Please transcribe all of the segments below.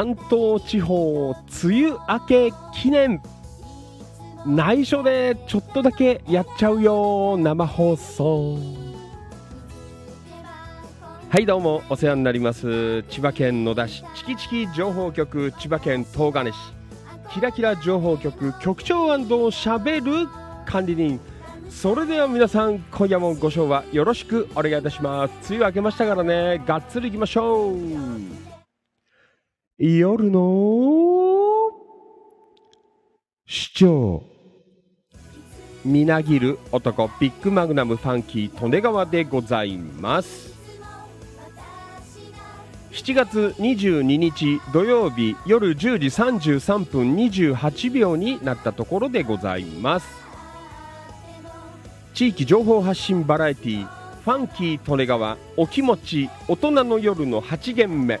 関東地方梅雨明け記念。内緒でちょっとだけやっちゃうよ生放送。はいどうもお世話になります。千葉県野田市チキチキ情報局千葉県東金市。キラキラ情報局局長しゃべる管理人。それでは皆さん今夜もご賞はよろしくお願いいたします。梅雨明けましたからねがっつりいきましょう。夜の市長。みなぎる男ビッグマグナムファンキー利根川でございます。7月22日土曜日夜10時33分28秒になったところでございます。地域情報発信バラエティファンキー利根川お気持ち大人の夜の8限目。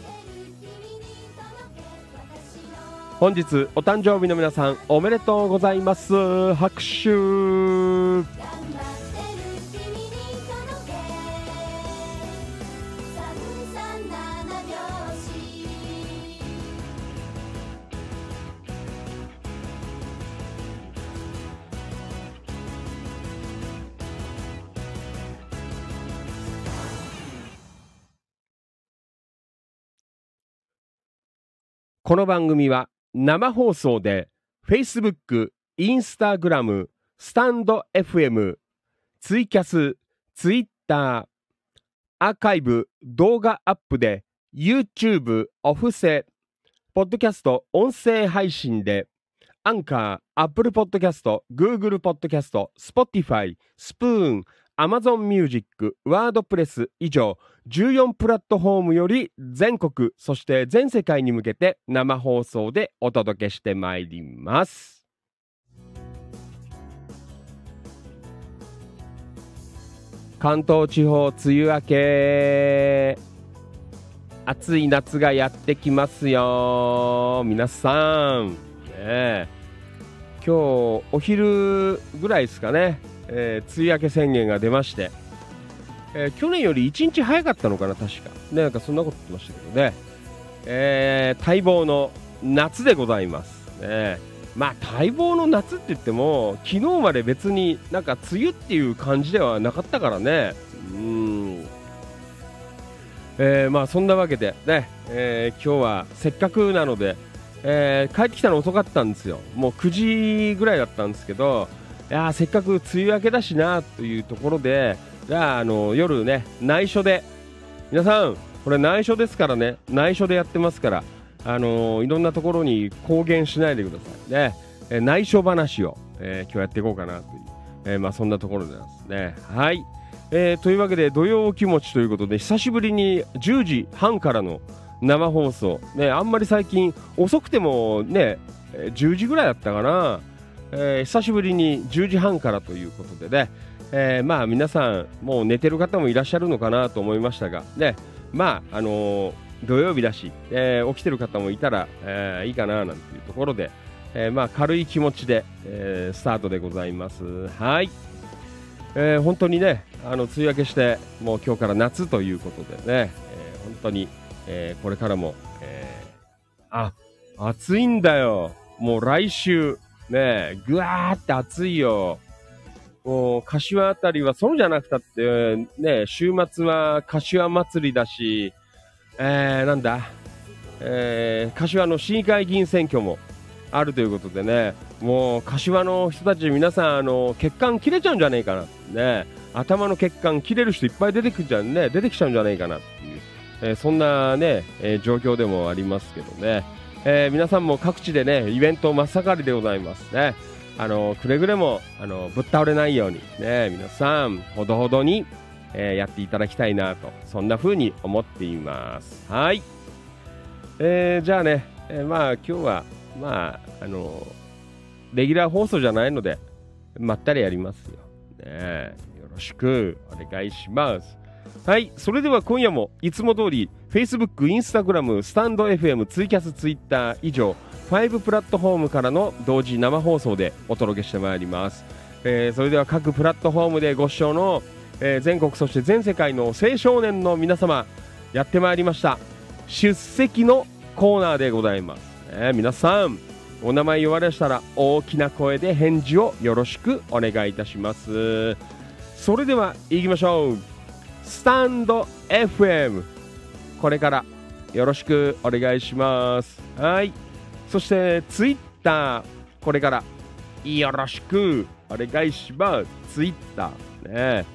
本日お誕生日の皆さんおめでとうございます。拍手。この番組は生放送で Facebook、Instagram、スタンド FM、ツイキャス、Twitter、アーカイブ、動画アップで YouTube、オフセ、ポッドキャスト、音声配信でアンカー、アップルポッドキャスト、グーグルポッドキャスト、Spotify、スプーン、Amazon Music、ワードプレス以上14プラットフォームより全国、そして全世界に向けて生放送でお届けしてまいります。関東地方梅雨明け。暑い夏がやってきますよ。皆さん、ね、今日お昼ぐらいですかね、えー、梅雨明け宣言が出ましてえー、去年より1日早かったのかな、確か。ね、なんかそんなこと言ってましたけどね。えー、待望の夏でございます。ね、まあ、待望の夏って言っても、昨日まで別になんか梅雨っていう感じではなかったからね。うん。えー、まあそんなわけでね、えー、今日はせっかくなので、えー、帰ってきたの遅かったんですよ。もう9時ぐらいだったんですけど、やせっかく梅雨明けだしなというところで、じゃあ、あの夜ね、内緒で、皆さん、これ内緒ですからね、内緒でやってますから、あのいろんなところに公言しないでくださいね。え内緒話を、えー、今日やっていこうかなという、えー、まあ、そんなところですね。はい。えー、というわけで、土曜気持ちということで、久しぶりに10時半からの生放送、ね、あんまり最近、遅くてもね、10時ぐらいだったかな、えー、久しぶりに10時半からということでね、えー、まあ皆さんもう寝てる方もいらっしゃるのかなと思いましたがねまああのー、土曜日だし、えー、起きてる方もいたら、えいいかななんていうところで、えまあ軽い気持ちで、えスタートでございます。はい、えー本当にねあの梅雨明けしてもう今日から夏ということでね、え本当に、えこれからも、えあ暑いんだよ。もう来週ねぐわーって暑いよ。もう、柏あたりはそうじゃなくたって、ね、週末は柏祭りだし、えー、なんだ、えー、柏の市議会議員選挙も、あるということでねもう柏の人たち皆さんあの血管切れちゃうんじゃねえかな。ね頭の血管切れる人いっぱい出てくるじゃんね出てきちゃうんじゃないかなっていう、えー、そんなね、えー、状況でもありますけどね、えー、皆さんも各地でねイベント真っ盛りでございますね。あのくれぐれもあのぶっ倒れないようにね皆さんほどほどに、えやっていただきたいなとそんな風に思っています。はい、えーじゃあね、えまあ今日はまああのレギュラー放送じゃないのでまったりやりますよ。ねよろしくお願いします。はいそれでは今夜もいつも通り Facebook、Instagram、スタンド FM、ツイキャス、Twitter 以上5プラットフォームからの同時生放送でお届けしてまいります、えー、それでは各プラットフォームでご視聴の、えー、全国そして全世界の青少年の皆様やってまいりました。出席のコーナーでございます、えー、皆さんお名前言われしたら大きな声で返事をよろしくお願いいたします。それでは行きましょう。スタンド FM これからよろしくお願いします。はい。そしてツイッター。これからよろしくお願いします。ツイッター。ね。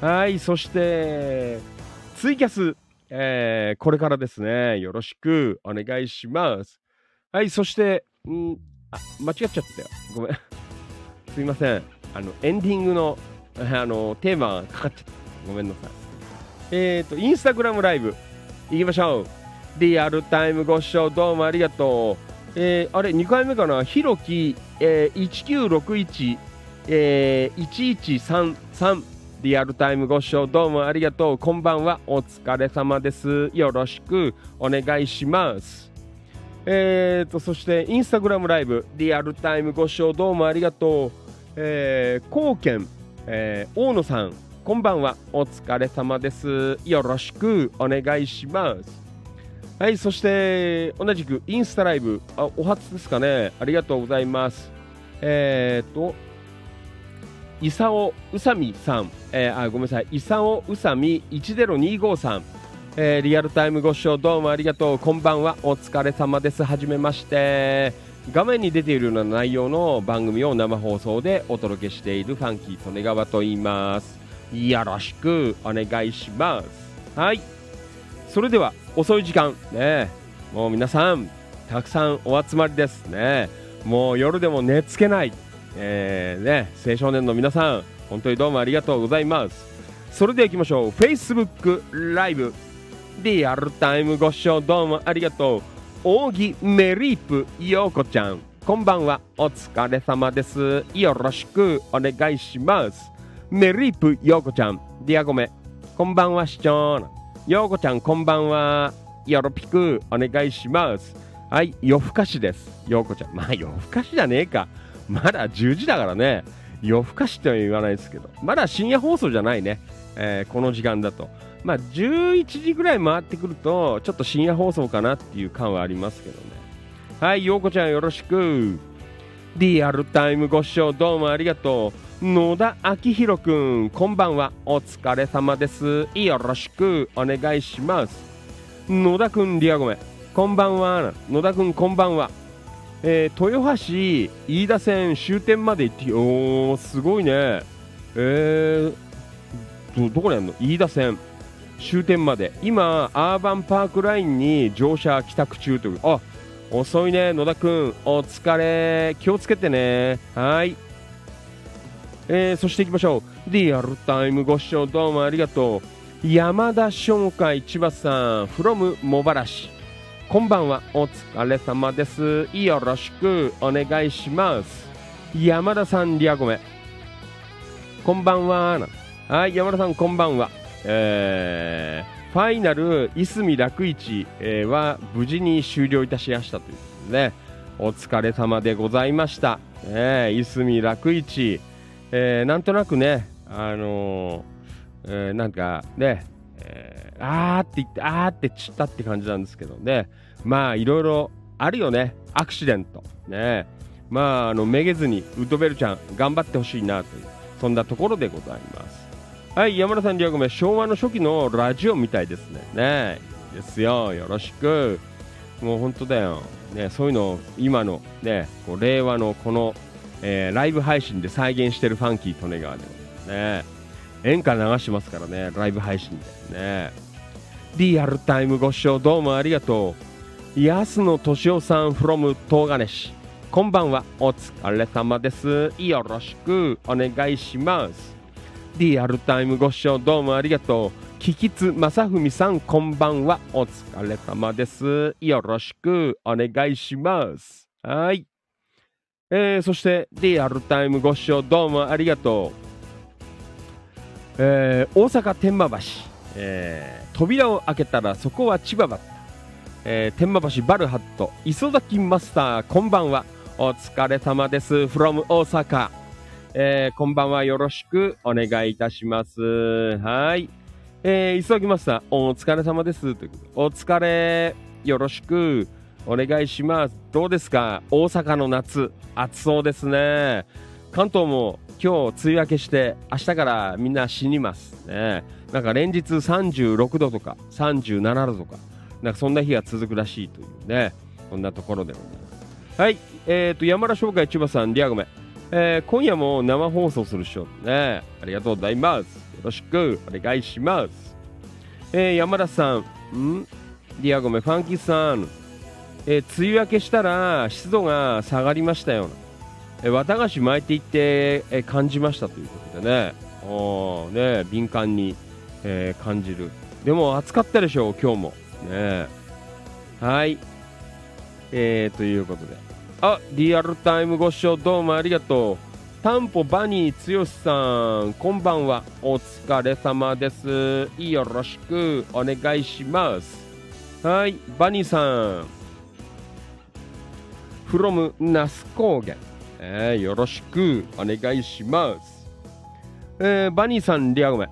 はい。そしてツイキャス、えー、これからですね。よろしくお願いします。はい。そしてんあ間違っちゃったよ。ごめん。すいません。あのエンディングのあのテーマがかかっちゃった。ごめんなさいえっ、ー、とインスタグラムライブ。いきましょう。リアルタイムご視聴どうもありがとう。えー、あれ2回目かな？ひろき、えー、1961、えー、1133リアルタイムご視聴どうもありがとう。こんばんは。お疲れ様です。よろしく。お願いします。えーと、そしてインスタグラムライブ。リアルタイムご視聴どうもありがとう、えー、貢献、えー、大野さん。こんばんは。お疲れ様です。よろしくお願いします。はいそして同じくインスタライブ。あお初ですかね。ありがとうございます。えー、っと伊佐尾宇佐美さん、えー、あごめんなさい。伊佐尾宇佐美1025さん。えー、リアルタイムご視聴どうもありがとう。こんばんは。お疲れ様です。はじめまして。画面に出ているような内容の番組を生放送でお届けしているファンキー利根川と言います。よろしくお願いします。はい。それでは遅い時間ね。もう皆さんたくさんお集まりですね。もう夜でも寝つけない、えー、ね、青少年の皆さん本当にどうもありがとうございます。それでは行きましょう。Facebook ライブリアルタイムご視聴どうもありがとう。扇メリープようこちゃん。こんばんは。お疲れ様です。よろしくお願いします。メリープようこちゃんディアゴメこんばんは市長ようこちゃんこんばんはよろぴくお願いしますはい夜更かしですようこちゃんまあ夜更かしじゃねえかまだ10時だからね夜更かしっては言わないですけどまだ深夜放送じゃないね、えー、この時間だとまあ、11時ぐらい回ってくると、ちょっと深夜放送かなっていう感はありますけどね。はい、ようこちゃんよろしく。リアルタイムご視聴どうもありがとう。野田明宏くん、こんばんは。お疲れ様です。よろしくお願いします。野田くん、リアゴメ。こんばんは。野田くん、こんばんは。えー、豊橋飯田線終点まで行って、おー、すごいね。えー、ど、どこにあるの？飯田線。終点まで今アーバンパークラインに乗車帰宅中というあ遅いね野田君お疲れ気をつけてねはいえー、そしていきましょう。リアルタイムご視聴どうもありがとう。山田商会千葉さん from 茂原市こんばんは。お疲れ様です。よろしくお願いします。山田さんリアゴメ。こんばんははい山田さんこんばんは。えー、ファイナルいすみ楽市、えー、は無事に終了いたしましたということで、ね、お疲れ様でございました。えいすみ楽市、えー、なんとなくね、あのー、えー、なんかね、えー、あーって言って、あーって散ったって感じなんですけどね、まあいろいろあるよね、アクシデント。ね、まあ、あの、めげずにウッドベルちゃん頑張ってほしいなという、そんなところでございます。はい、山田さん、リアコメ、昭和の初期のラジオみたいですね。ねですよ、よろしく。もう本当だよ、ね、そういうの今の、ね、こう令和のこの、えー、ライブ配信で再現してるファンキー利根川でもね。演歌流しますからねライブ配信でね。リアルタイムご視聴どうもありがとう。安野敏夫さん from 東金市。こんばんは。お疲れ様です。よろしくお願いします。リアルタイムご視聴どうもありがとう。キキツ正文さんこんばんは。お疲れ様です。よろしくお願いします。はい。えー、そしてリアルタイムご視聴どうもありがとう、えー、大阪天満橋、えー、扉を開けたらそこは千葉だった、えー、天満橋バルハット。磯崎マスターこんばんは。お疲れ様です。from 大阪。えー、こんばんはよろしく。お願いいたします。はい。えー、急ぎました。お疲れ様です。というお疲れ、よろしく。お願いします。どうですか？大阪の夏、暑そうですね。関東も今日梅雨明けして明日からみんな死にますね。なんか連日36度とか37度とか、なんかそんな日が続くらしいというね、こんなところでございます。はい、えーと、山田商会千葉さん、リアゴメ。えー、今夜も生放送するっしょ。ね、ありがとうございます。よろしくお願いします。えー、山田さん、ん？ディアゴメ、ファンキーさん、えー、梅雨明けしたら湿度が下がりましたよ。えー、綿菓子巻いていって、えー、感じましたということでね、おね敏感に、えー、感じる。でも暑かったでしょう、今日も。ねはい。えー、ということで。あ、リアルタイムご視聴どうもありがとう。タンポバニー剛さん、こんばんは。お疲れ様です。よろしくお願いします。はい、バニーさん。From 那須高原、えー、よろしくお願いします。えー、バニーさん、リアゴメ。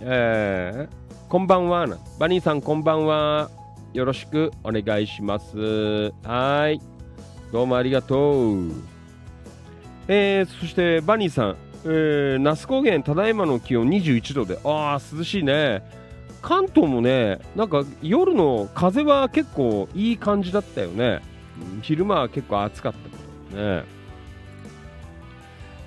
えー、こんばんは。バニーさん、こんばんは。よろしくお願いします。はい。どうもありがとう。えー、そしてバニーさん、えー、那須高原、ただいまの気温21度で、ああ、涼しいね。関東もね、なんか夜の風は結構いい感じだったよね。昼間は結構暑かったけどね。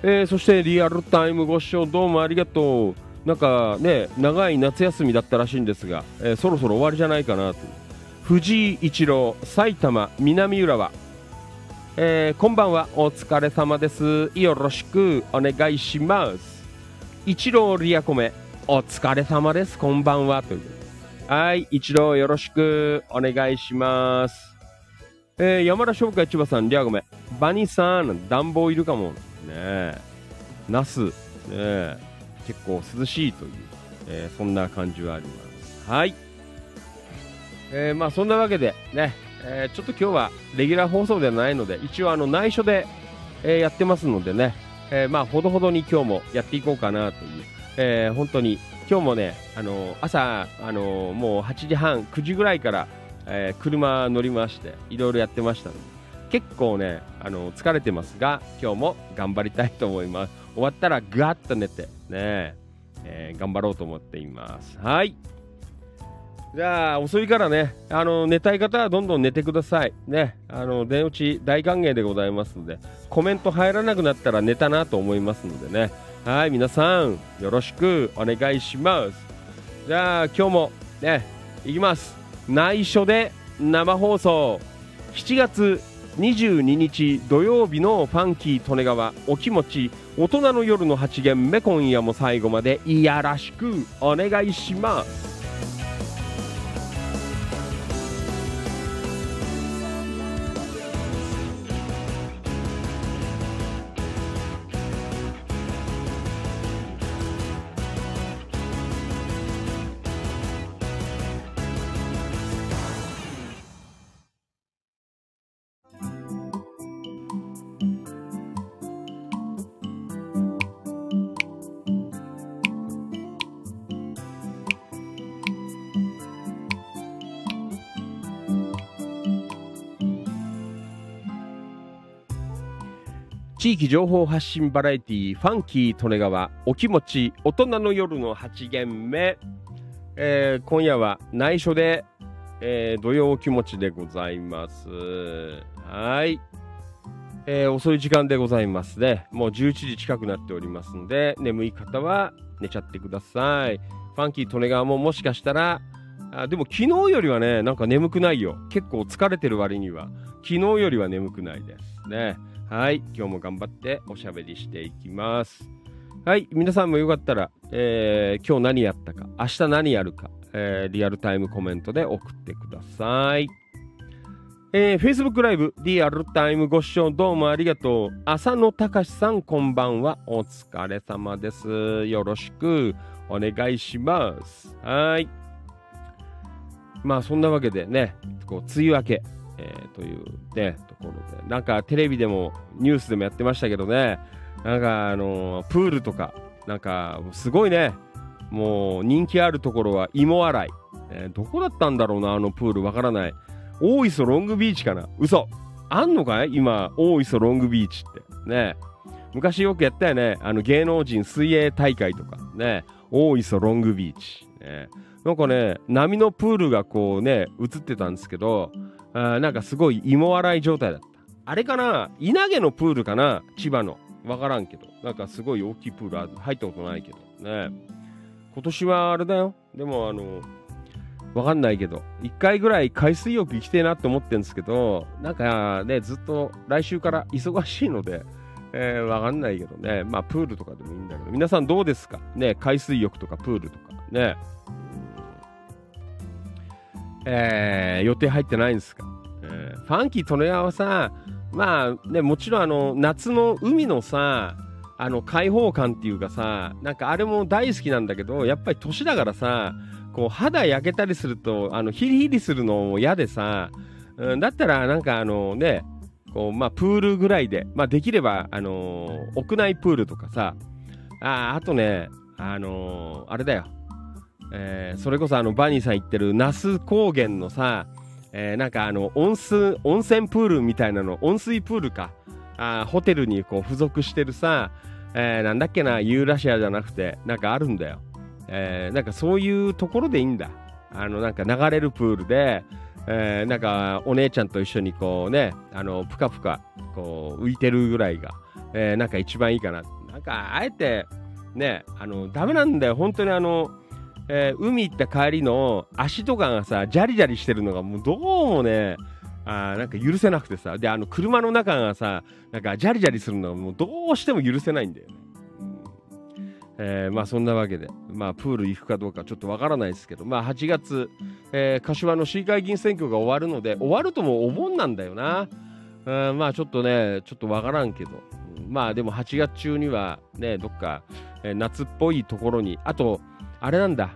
えー、そしてリアルタイムご視聴どうもありがとう。なんかね、長い夏休みだったらしいんですが、えー、そろそろ終わりじゃないかなと。藤井一郎、埼玉、南浦和、えー、こんばんはお疲れ様です。よろしくお願いします。一郎リアコメお疲れ様です。こんばんは。というはい一郎よろしくお願いします。えー、山田商会千葉さんリアコメ。バニーさん暖房いるかも。ねえ。ナス。ねえ。結構涼しいという、えー、そんな感じはあります。はい。えー、まあそんなわけでねえー、ちょっと今日はレギュラー放送ではないので、一応あの内緒で、えー、やってますのでね、えー、まあほどほどに今日もやっていこうかなという、え本当に今日もね、あの朝、あのもう8時半、9時ぐらいから、え車乗りまして、いろいろやってましたので、結構ね、あの疲れてますが、今日も頑張りたいと思います。終わったらガーッと寝て、ね、え頑張ろうと思っています。はい。じゃあ、遅いからね、あの、寝たい方はどんどん寝てください。ね、あの、電打ち大歓迎でございますので、コメント入らなくなったら寝たなと思いますのでね。はい、皆さん、よろしくお願いします。じゃあ、今日も、ね、いきます。内緒で生放送。7月22日土曜日のファンキー利根川お気持ち大人の夜の8限目今夜も最後までいやらしくお願いします。地域情報発信バラエティファンキー利根川お気持ち大人の夜の8限目、えー、今夜は内緒でえー、土曜お気持ちでございます。はい。えー、遅い時間でございますね。もう11時近くなっておりますので、眠い方は寝ちゃってください。ファンキー・利根川ももしかしたら、あでも昨日よりはね、なんか眠くないよ。結構疲れてる割には、昨日よりは眠くないですね。はい。今日も頑張っておしゃべりしていきます。はい。皆さんもよかったら、えー今日何やったか、明日何やるか、えーリアルタイムコメントで送ってください。えー、Facebook ライブリアルタイムご視聴どうもありがとう。浅野隆さんこんばんは。お疲れ様です。よろしくお願いします。はい。まあそんなわけでね、こう梅雨明け、えーというね、ころで、なんかテレビでもニュースでもやってましたけどね、なんかあのープールとか、なんかすごいね、もう人気あるところは芋洗い。えーどこだったんだろうな、あのプールわからない。大磯ロングビーチかな嘘あんのかい？今、大磯ロングビーチって。ね昔よくやったよね。あの芸能人水泳大会とか。ね大磯ロングビーチ。ねなんかね、波のプールがこうね、映ってたんですけど、あなんかすごい芋洗い状態だった。あれかな？稲毛のプールかな？千葉の。わからんけど。なんかすごい大きいプールある入ったことないけど。ね今年はあれだよ。でもあの、わかんないけど、一回ぐらい海水浴行きてえなって思ってるんですけど、なんかね、ずっと来週から忙しいので、えー、わかんないけどね、まあプールとかでもいいんだけど、皆さんどうですか？ね、海水浴とかプールとかね。えー、予定入ってないんですか、えーファンキー利根川はさ、まあね、もちろんあの、夏の海のさ、あの開放感っていうかさ、なんかあれも大好きなんだけど、やっぱり年だからさ、こう肌焼けたりすると、あのヒリヒリするのも嫌でさ、うん、だったらなんかあのね、こうまあプールぐらいで、まあできればあの屋内プールとかさ、ああとね、あのあれだよ、えーそれこそあのバニーさん言ってる那須高原のさ、えーなんかあの温水温泉プールみたいなの温水プールか。あホテルにこう付属してるさ、えーなんだっけなユーラシアじゃなくてなんかあるんだよ、えーなんかそういうところでいいんだ。あのなんか流れるプールで、えーなんかお姉ちゃんと一緒にこうねあのぷかぷかこう浮いてるぐらいが、えーなんか一番いいかな。なんかあえてねあのダメなんだよ。本当にあのえー海行った帰りの足とかがさ、ジャリジャリしてるのがもうどうもね、あなんか許せなくてさ、で、あの車の中がさ、なんかジャリジャリするのがもうどうしても許せないんだよね。えーまあそんなわけで、まあプール行くかどうかちょっとわからないですけど、まあ8月、えー柏の市議会議員選挙が終わるので、終わるともうお盆なんだよな。うんまあちょっとね、ちょっとわからんけど、まあでも8月中にはね、どっか、えー夏っぽいところに、あと、あれなんだ、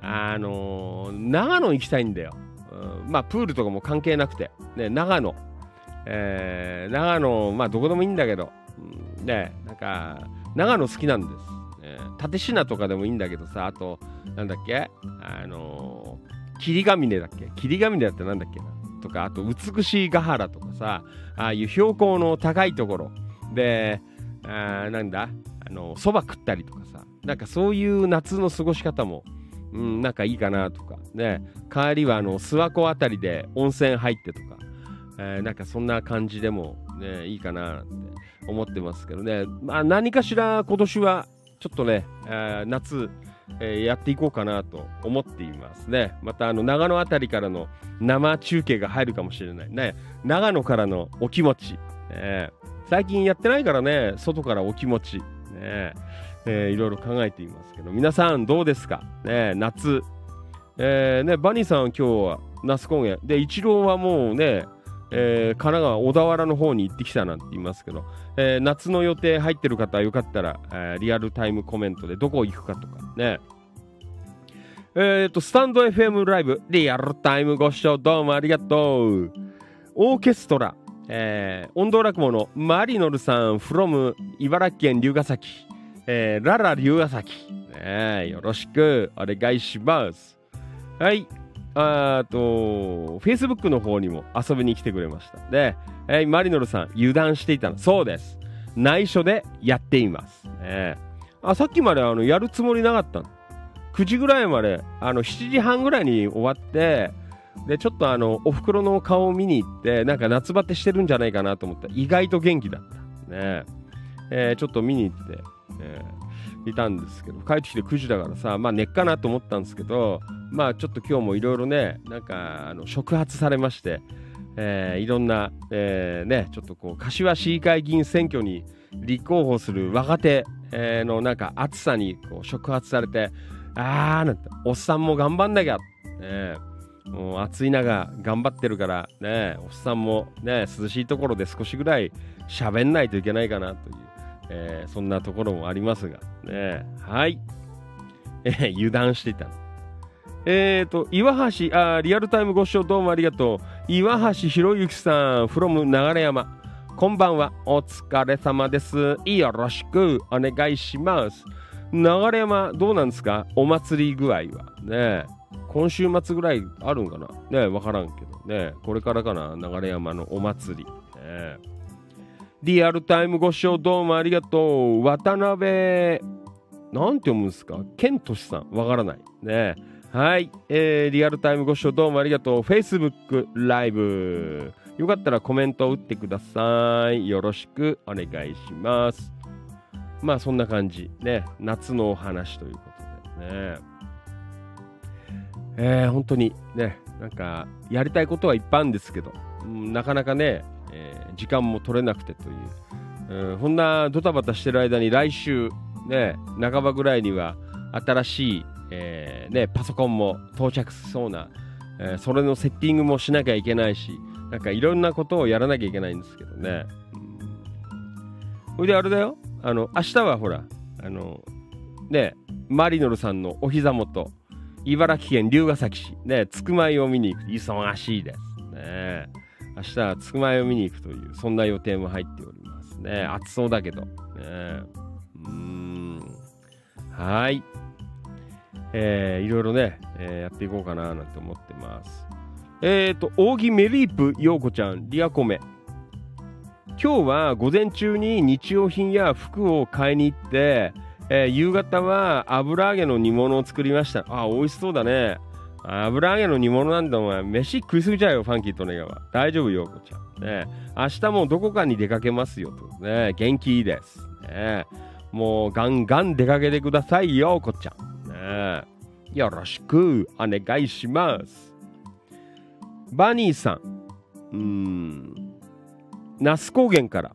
あのー長野行きたいんだよ。うんまあ、プールとかも関係なくて、ね、長野、えー長野、まあ、どこでもいいんだけど、うんね、なんか、長野好きなんです。えー立科とかでもいいんだけどさ、あと、なんだっけ、あのー霧ヶ峰だっけ？霧ヶ峰だってなんだっけな？とか、あと、美しいヶ原とかさ、ああいう標高の高いところ。で、あなんだ、のそば食ったりとかさ、なんかそういう夏の過ごし方も、うん、なんかいいかなとか、ね、帰りはあの諏訪湖あたりで温泉入ってとか、えーなんかそんな感じでも、ね、いいかなって思ってますけどね、まあ、何かしら今年はちょっとね、えー夏、えーやっていこうかなと思っていますね。またあの長野あたりからの生中継が入るかもしれないね。長野からのお気持ち、ね最近やってないからね、外からお気持ち、ねえーいろいろ考えていますけど、皆さんどうですか、ね、夏、えーね、バニーさんは今日は那須高原、で、イチローはもうね、えー神奈川、小田原の方に行ってきたなんて言いますけど、えー夏の予定入ってる方はよかったら、えーリアルタイムコメントでどこ行くかとかね。えっ、と、スタンド FM ライブ、リアルタイムご視聴どうもありがとう。オーケストラ、えー、音頭落語のマリノルさん from 茨城県龍ケ崎、えーララ龍ケ崎、ね、よろしくお願いします。はい。あと、Facebook の方にも遊びに来てくれました。で、えーマリノルさん、油断していたの。そうです。内緒でやっています。ね、あさっきまであのやるつもりなかったの。9時ぐらいまで、あの7時半ぐらいに終わって、で、ちょっとあの、お袋の顔を見に行って、なんか夏バテしてるんじゃないかなと思った、意外と元気だった。ね。えー、ちょっと見に行って、えー、いたんですけど、帰ってきて9時だからさ、まあ寝っかなと思ったんですけど、まあちょっと今日もいろいろね、なんか、あの、触発されまして、えー、いろんな、えー、ね、ちょっとこう、柏市議会議員選挙に立候補する若手、えー、のなんか暑さにこう触発されて、あーなんて、おっさんも頑張んなきゃ、ね、もう暑い中頑張ってるからね、おっさんもね、涼しいところで少しぐらい喋んないといけないかなという、えー、そんなところもありますが、ね、はい。えー、油断していた。えっ、ー、と、岩橋、あ、リアルタイムご視聴どうもありがとう。岩橋博之さん、from 流山。こんばんは。お疲れ様です。よろしくお願いします。流山、どうなんですか？お祭り具合は。ね今週末ぐらいあるんかな？ねわからんけどね。これからかな？流山のお祭り。ねリアルタイムご視聴どうもありがとう。渡辺、なんて読むんですか？ケントシさん。わからない。ねはい、えー、リアルタイムご視聴どうもありがとう。Facebook ライブ。よかったらコメントを打ってください。よろしくお願いします。まあそんな感じ。ね、夏のお話ということでね。えー、本当にね、なんかやりたいことはいっぱいあるんですけど、なかなかね、えー、時間も取れなくてという、うん、こんなドタバタしてる間に来週、ね、半ばぐらいには新しいえー、ね、パソコンも到着しそうな、えー、それのセッティングもしなきゃいけないし、なんかいろんなことをやらなきゃいけないんですけどね。ほ、うん。であれだよ、あの、明日はほら、あの、ね、マリノルさんのお膝元、茨城県龍ケ崎市、ね、つくまいを見に行く。忙しいです。ね。明日はつくまいを見に行くという、そんな予定も入っておりますね。暑そうだけど。ね、うん。はい。えー、いろいろね、えー、やっていこうかななんて思ってます。えっ、ー、と、扇メリープ陽子ちゃん、リアコメ。今日は午前中に日用品や服を買いに行って、えー、夕方は油揚げの煮物を作りました。あ、美味しそうだね。油揚げの煮物なんだお前。飯食いすぎちゃうよ、ファンキーとネガは。大丈夫、陽子ちゃん。ね、明日もどこかに出かけますよと。ね、元気いいです。ね、もうガンガン出かけてくださいよ、こちゃん。ね。よろしくお願いします。バニーさん。うーん。那須高原から。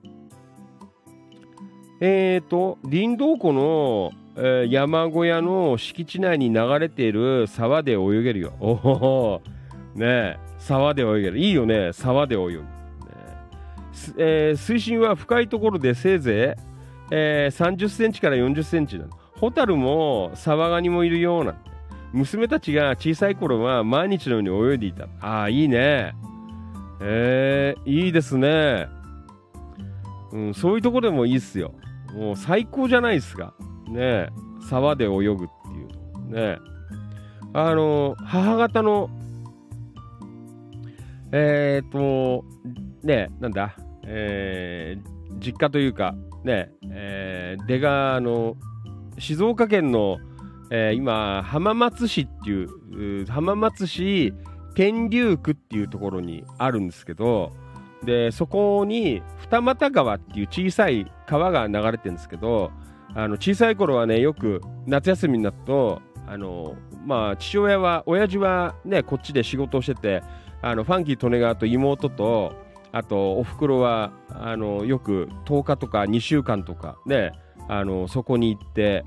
えっ、ー、と、林道湖の、えー、山小屋の敷地内に流れている沢で泳げるよ。おお。ねえ、沢で泳げる。いいよね、沢で泳ぐ。ねえー、水深は深いところでせいぜい、えー、30センチから40センチなの。ホタルもサバガニもいるような娘たちが小さい頃は毎日のように泳いでいたああいいねえー、いいですねうんそういうとこでもいいっすよもう最高じゃないですか。ね沢で泳ぐっていうねあの母方のえっ、とねなんだ？えー、実家というかねえー、出川の静岡県の、えー、今、浜松市っていう、浜松市天竜区っていうところにあるんですけど、で、そこに二俣川っていう小さい川が流れてるんですけど、あの小さい頃はね、よく夏休みになると、あの、まあ、父親は、親父はね、こっちで仕事をしてて、あの、ファンキー利根川と妹と、あと、おふくろは、あの、よく10日とか2週間とかね、あのそこに行って、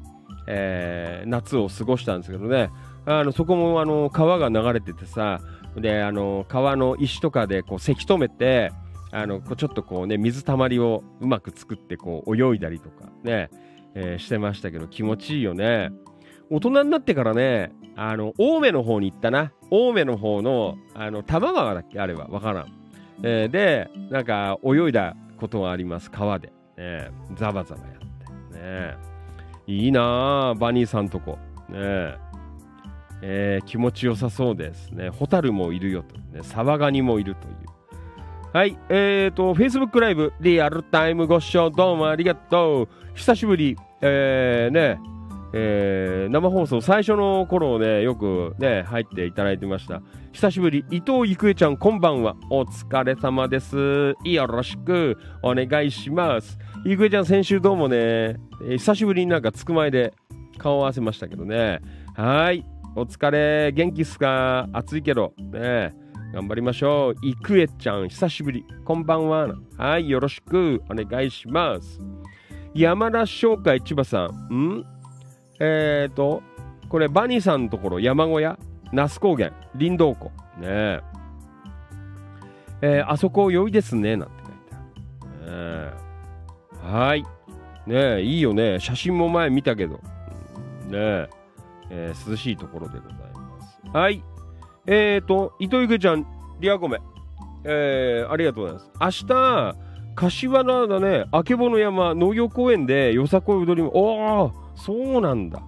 えー、夏を過ごしたんですけどね。あのそこもあの川が流れててさであの川の石とかでこうせき止めてあのちょっとこうね水たまりをうまく作ってこう泳いだりとかね、えー、してましたけど気持ちいいよね。大人になってからねあの青梅の方に行ったな。青梅の方のあの多摩川だっけ？あれは。わからん、えー、でなんか泳いだことがあります。川で、ね、ザバザバやって。ね。いいなバニーさんとこ。ね。えー、気持ちよさそうですね。ホタルもいるよと。ね、サバガニもいるという。はい。えっ、ー、と、Facebook ライブ、リアルタイムご視聴どうもありがとう。久しぶり。えー、ね、えー、生放送最初の頃ね、よくね、入っていただいてました。久しぶり、伊藤郁恵ちゃん、こんばんは。お疲れ様です。よろしくお願いします。郁恵ちゃん、先週どうもね、えー、久しぶりになんかつくまいで顔を合わせましたけどね。はい。お疲れ。元気っすか？暑いけど。ね頑張りましょう。郁恵ちゃん、久しぶり。こんばんは。はい。よろしくお願いします。山田商会千葉さん。ん？えっ、ー、と、これ、バニーさんのところ、山小屋、那須高原、林道湖？ねえー、あそこ良いですね、なんて書いてある。ね、はい。ねえ、いいよね。写真も前見たけど。ねええー、涼しいところでございます。はい。えっ、ー、と、糸池ちゃん、リアコメ。えー、ありがとうございます。明日、柏原ね、あけぼの山農業公園でよさこい踊りも、おーそうなんだ。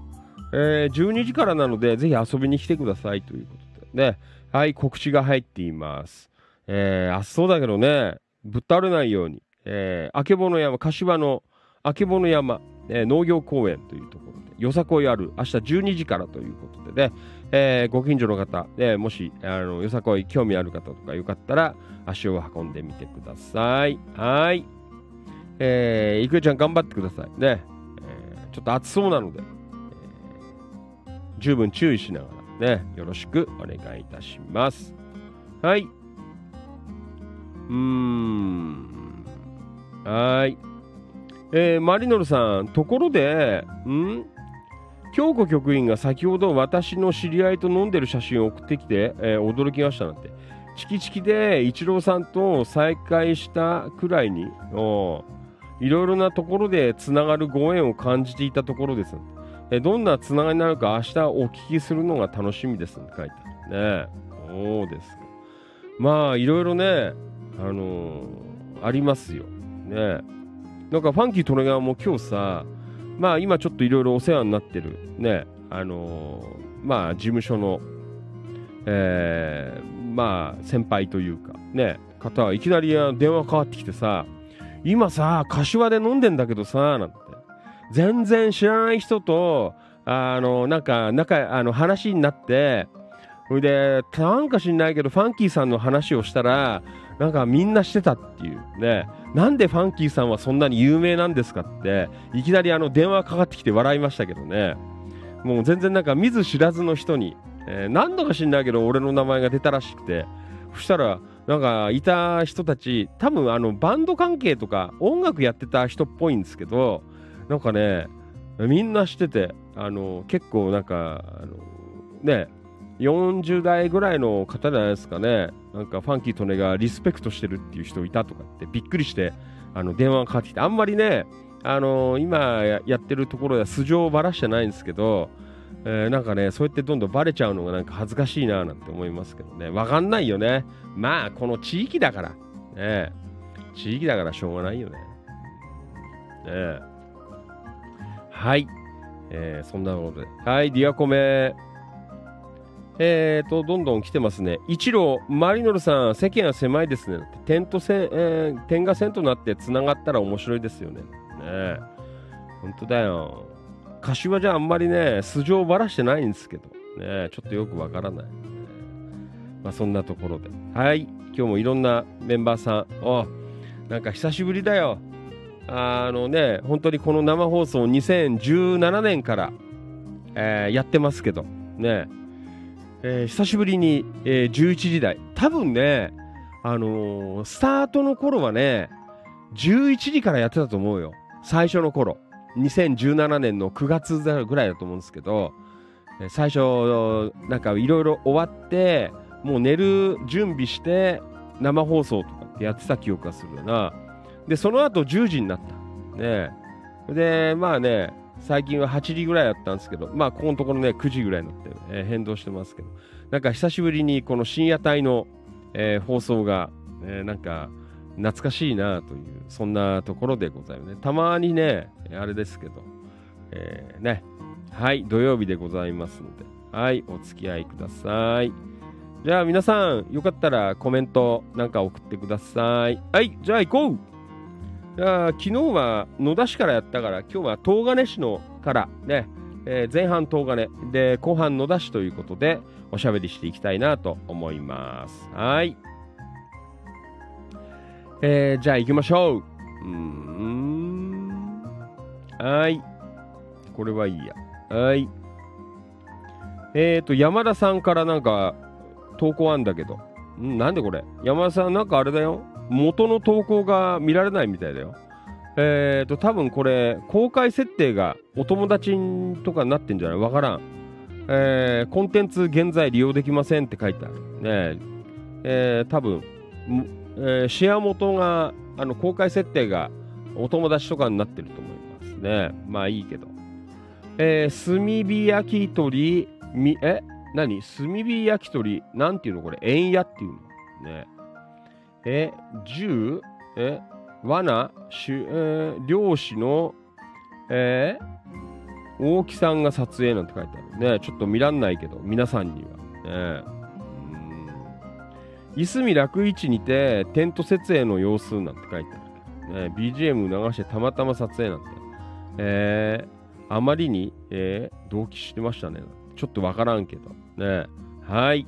えー、12時からなので、ぜひ遊びに来てくださいということでね。はい、告知が入っています。えー、あ、そうだけどね、ぶっ倒れないように、えー、あけぼの山、柏のあけぼの山、えー、農業公園というところで、よさこいある、明日12時からということでね、えー、ご近所の方、えー、もし、あの、よさこい興味ある方とかよかったら、足を運んでみてください。はい。えー、いくちゃん頑張ってください。ねえ。ちょっと暑そうなので、えー、十分注意しながらね、よろしくお願いいたします。はい。うーん。はい。えー、マリノルさん、ところで、ん？京子局員が先ほど私の知り合いと飲んでる写真を送ってきて、えー、驚きましたなんて。チキチキでイチローさんと再会したくらいに、いろいろなところでつながるご縁を感じていたところです。えどんなつながりになるか明日お聞きするのが楽しみですって書いてあるね。そうです。まあいろいろね、あのー、ありますよ。ね。なんかファンキートレガーも今日さ、まあ今ちょっといろいろお世話になってるね、あのー、まあ事務所の、えー、まあ先輩というかね、方はいきなり電話かかってきてさ、今さ、柏で飲んでんだけどさ、なんて。全然知らない人と、あの、なんか、仲、あの、話になって、それで、なんか知んないけど、ファンキーさんの話をしたら、なんかみんなしてたっていうね。なんでファンキーさんはそんなに有名なんですかって、いきなりあの電話かかってきて笑いましたけどね。もう全然なんか見ず知らずの人に、えー、何度か知んないけど俺の名前が出たらしくて、そしたら、なんかいた人たち多分あのバンド関係とか音楽やってた人っぽいんですけどなんかねみんなしててあの結構なんかあのね40代ぐらいの方じゃないですかねなんかファンキーとねがリスペクトしてるっていう人いたとかってびっくりしてあの電話がかかってきてあんまりねあの今やってるところでは素性をばらしてないんですけどえー、なんかね、そうやってどんどんバレちゃうのがなんか恥ずかしいななんて思いますけどね。わかんないよね。まあ、この地域だから。ね地域だからしょうがないよね。ねはい。えー、そんなことで。はい、ディアコメ。えーと、どんどん来てますね。一郎、マリノルさん、世間は狭いですね。点と線、えー、点が線となって繋がったら面白いですよね。ね本当だよ。柏じゃあんまりね、素性をばらしてないんですけど、ね、ちょっとよくわからない、まあ、そんなところで。はい、今日もいろんなメンバーさん、おなんか久しぶりだよ。あのね、本当にこの生放送2017年から、えー、やってますけど、ね、えー、久しぶりに、えー、11時台。多分ね、あのー、スタートの頃はね、11時からやってたと思うよ。最初の頃。2017年の9月ぐらいだと思うんですけど、最初、なんかいろいろ終わって、もう寝る準備して、生放送とかってやってた記憶がするよな。で、その後10時になった。ねで、まあね、最近は8時ぐらいだったんですけど、まあここのところね、9時ぐらいになって、えー、変動してますけど、なんか久しぶりにこの深夜帯の、えー、放送が、えー、なんか、懐かしいなという、そんなところでございますね。たまにね、あれですけど、えー、ね、はい、土曜日でございますので、はい、お付き合いください。じゃあ皆さん、よかったらコメントなんか送ってください。はい、じゃあ行こうあ昨日は野田市からやったから、今日は東金市のからね、えー前半東金で後半野田市ということでおしゃべりしていきたいなと思います。はい。えーじゃあ行きましょう。うん。はい。これはいいや。はい。えーと山田さんからなんか投稿あんだけど。んなんでこれ？山田さんなんかあれだよ。元の投稿が見られないみたいだよ。えーと多分これ公開設定がお友達とかになってんじゃない？わからん。えーコンテンツ現在利用できませんって書いてある。ねえ。ー多分えーシェア元があの公開設定がお友達とかになってると思います。ねまあいいけど。えー炭火焼き鳥みえ？何？炭火焼き鳥なんていうの？これ円屋っていうの？ねえ銃え罠しゅ、えー漁師のえー大木さんが撮影なんて書いてあるね。ちょっと見らんないけど皆さんには。ね。うん。いすみ楽市にてテント設営の様子なんて書いてあるけどね。BGM 流してたまたま撮影なんて。えー、あまりに、えー同期してましたね。ちょっとわからんけど。ね。はい。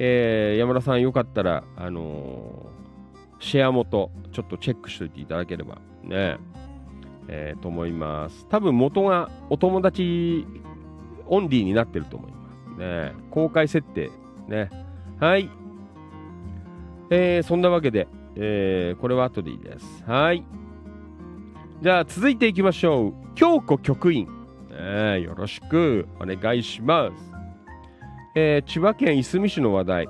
えー山田さんよかったらあのシェア元ちょっとチェックしといていただければね。えーと思います。多分元がお友達オンリーになってると思いますね。公開設定ね。はい。えーそんなわけで、えーこれは後でいいです。はい。じゃあ続いていきましょう。京子局員、ねよろしくお願いします。えー千葉県いすみ市の話題。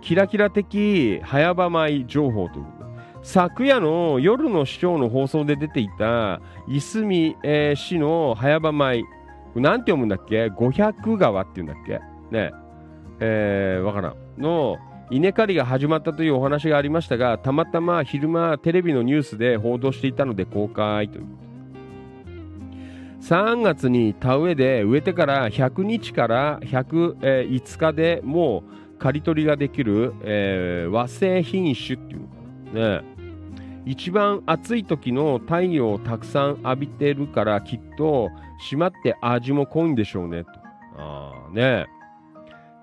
キラキラ的早場米情報という。こと昨夜の夜の市長の放送で出ていたいすみ、え市の早場米。なんて読むんだっけ？五百川っていうんだっけ？ね。えー、わからん。の稲刈りが始まったというお話がありましたがたまたま昼間テレビのニュースで報道していたので公開という。3月に田植えで植えてから100日から105日でもう刈り取りができる、えー和製品種っていうのかな。ね。一番暑い時の太陽をたくさん浴びてるからきっと締まって味も濃いんでしょうねと。あね。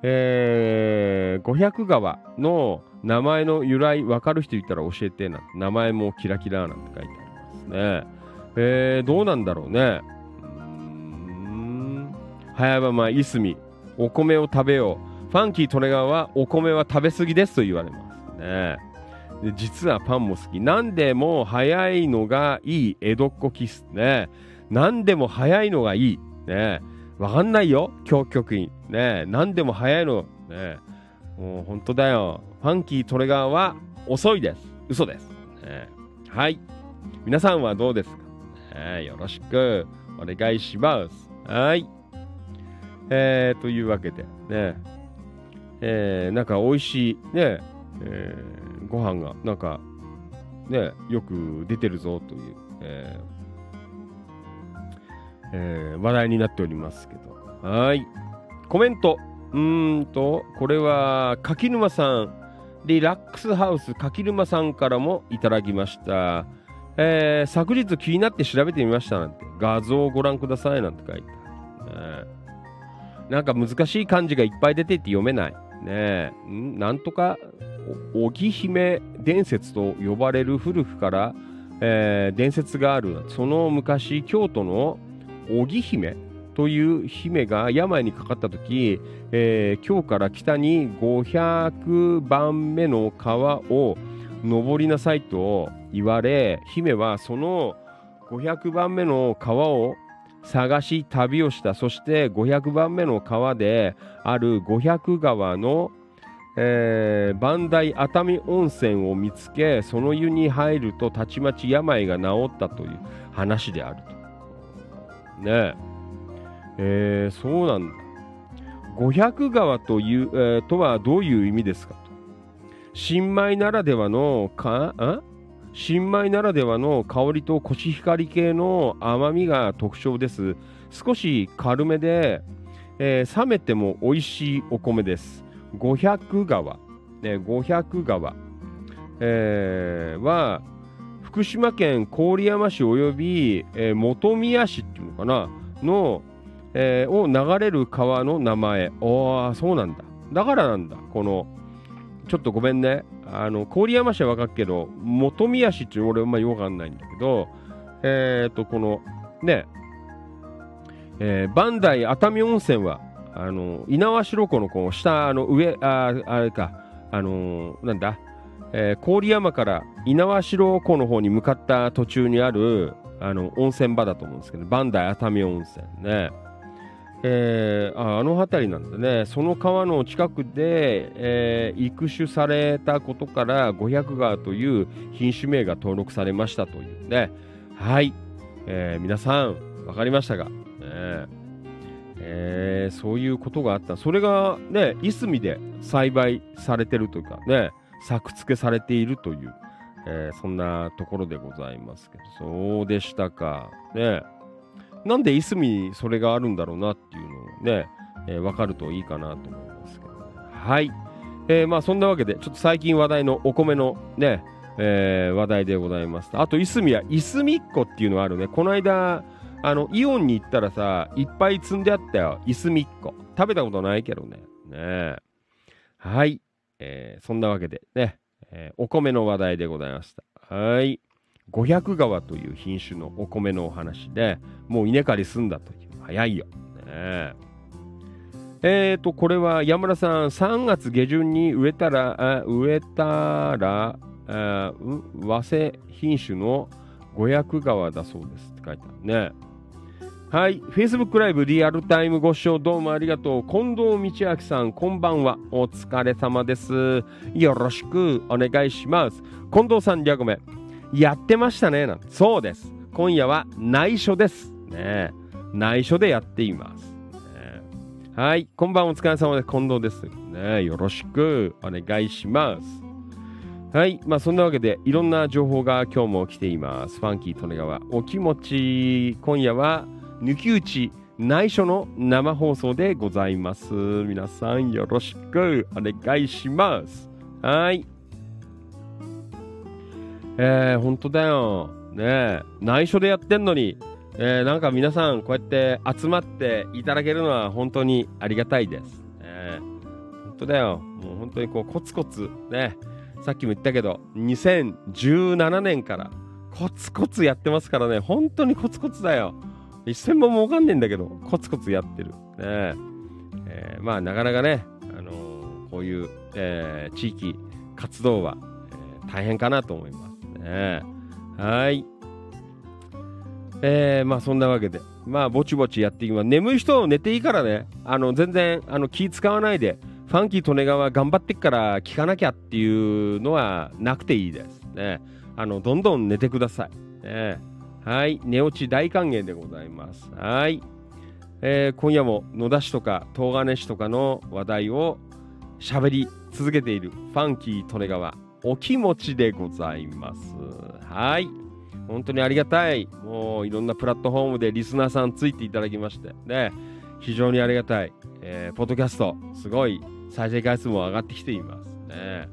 えー、500川の名前の由来分かる人いたら教えてな。名前もキラキラなんて書いてありますね。えー、どうなんだろうね。うん。早場米いすみお米を食べよう。ファンキー利根川はお米は食べ過ぎですと言われますね。で実はパンも好き。何でも早いのがいい江戸っ子キスね。何でも早いのがいいね。わかんないよ教局員ね。何でも早いのね。もう本当だよ。ファンキートレガーは遅いです。嘘です、ね、はい。皆さんはどうですか、ね、よろしく。お願いします。はい。えー、というわけでね。えー、なんか美味しいね、えー、ご飯がなんかねよく出てるぞという、えーえー話題になっておりますけど。はい。コメント。うーんとこれは柿沼さん。リラックスハウス柿沼さんからもいただきました、えー昨日気になって調べてみましたなんて。画像をご覧くださいなんて書いてある、なんか難しい漢字がいっぱい出ていて読めない。ねえなんとか荻姫伝説と呼ばれる古くから、えー伝説があるその昔京都の荻姫という姫が病にかかった時、えー京から北に500番目の川を登りなさいと言われ姫はその500番目の川を探し旅をしたそして500番目の川である500川の、えー、磐梯熱海温泉を見つけその湯に入るとたちまち病が治ったという話であると。ねええーそうなんだ。500川という、えーとはどういう意味ですかと。新米ならではのかあ？新米ならではの香りとコシヒカリ系の甘みが特徴です。少し軽めで、えー冷めても美味しいお米です。500川、ね、500川、えーは福島県郡山市および、えー本宮市っていうのかな？の、えー、を流れる川の名前。おー、そうなんだ。だからなんだ。この、ちょっとごめんね。あの、郡山市はわかるけど、本宮市って俺はまあよくわかんないんだけど、えっ、ー、と、この、ね、えー、磐梯熱海温泉は、あの、猪苗代湖のこの下、あの、上、あ、あれか、あのー、なんだ、えー、郡山から猪苗代湖の方に向かった途中にある、あの、温泉場だと思うんですけど、磐梯熱海温泉ね。えー、ああの辺りなんだね、その川の近くで、えー、育種されたことから500川という品種名が登録されましたというね、はい、えー、皆さん、分かりましたか、ね。えー、そういうことがあった、それがね、いすみで栽培されてるというかね、作付けされているという、えー、そんなところでございますけど、そうでしたか。ね。なんでいすみにそれがあるんだろうなっていうのをね、えー、分かるといいかなと思いますけど、ね、はい。えー、まあそんなわけで、ちょっと最近話題のお米のね、えー、話題でございます。あと、いすみは、いすみっこっていうのがあるね。この間、あの、イオンに行ったらさ、いっぱい積んであったよ。いすみっこ。食べたことないけどね。ねはい。えー、そんなわけでね、えー、お米の話題でございました。はい。500川という品種のお米のお話で、もう稲刈り済んだという、早いよ。ねえーと、これは山田さん、3月下旬に植えたら、植えたら、和製品種の500川だそうですって書いてあるね。はい。Facebook ライブリアルタイムご視聴どうもありがとう。近藤道明さん、こんばんは。お疲れ様です。よろしくお願いします。近藤さん、リャゴメ。やってましたね。なんてそうです。今夜は内緒です。ね内緒でやっています。ね、はい。こんばんお疲れ様です。近藤です。ねよろしくお願いします。はい。まあそんなわけでいろんな情報が今日も来ています。ファンキー利根川お気持ち。今夜は抜き打ち内緒の生放送でございます。皆さんよろしくお願いします。はい。えー、本当だよ。ね内緒でやってんのに、えー、なんか皆さんこうやって集まっていただけるのは本当にありがたいです。えー、本当だよ。もう本当にこうコツコツね、さっきも言ったけど、2017年からコツコツやってますからね、本当にコツコツだよ。一銭も儲かんねえんだけど、コツコツやってる。ねえー、まあ、なかなかね、あのー、こういう、えー、地域活動は、え大変かなと思いますね。はい。えー、まあそんなわけで、まあぼちぼちやっていきます。眠い人は寝ていいからね、あの全然あの気使わないで、ファンキー利根川頑張ってっから聞かなきゃっていうのはなくていいですね。あのどんどん寝てください。ねはい、寝落ち大歓迎でございます。はい、えー、今夜も野田市とか東金市とかの話題を喋り続けているファンキー利根川お気持ちでございます。はい、本当にありがたい。もういろんなプラットフォームでリスナーさんついていただきまして、ね、非常にありがたい。えー、ポッドキャスト、すごい再生回数も上がってきています。ね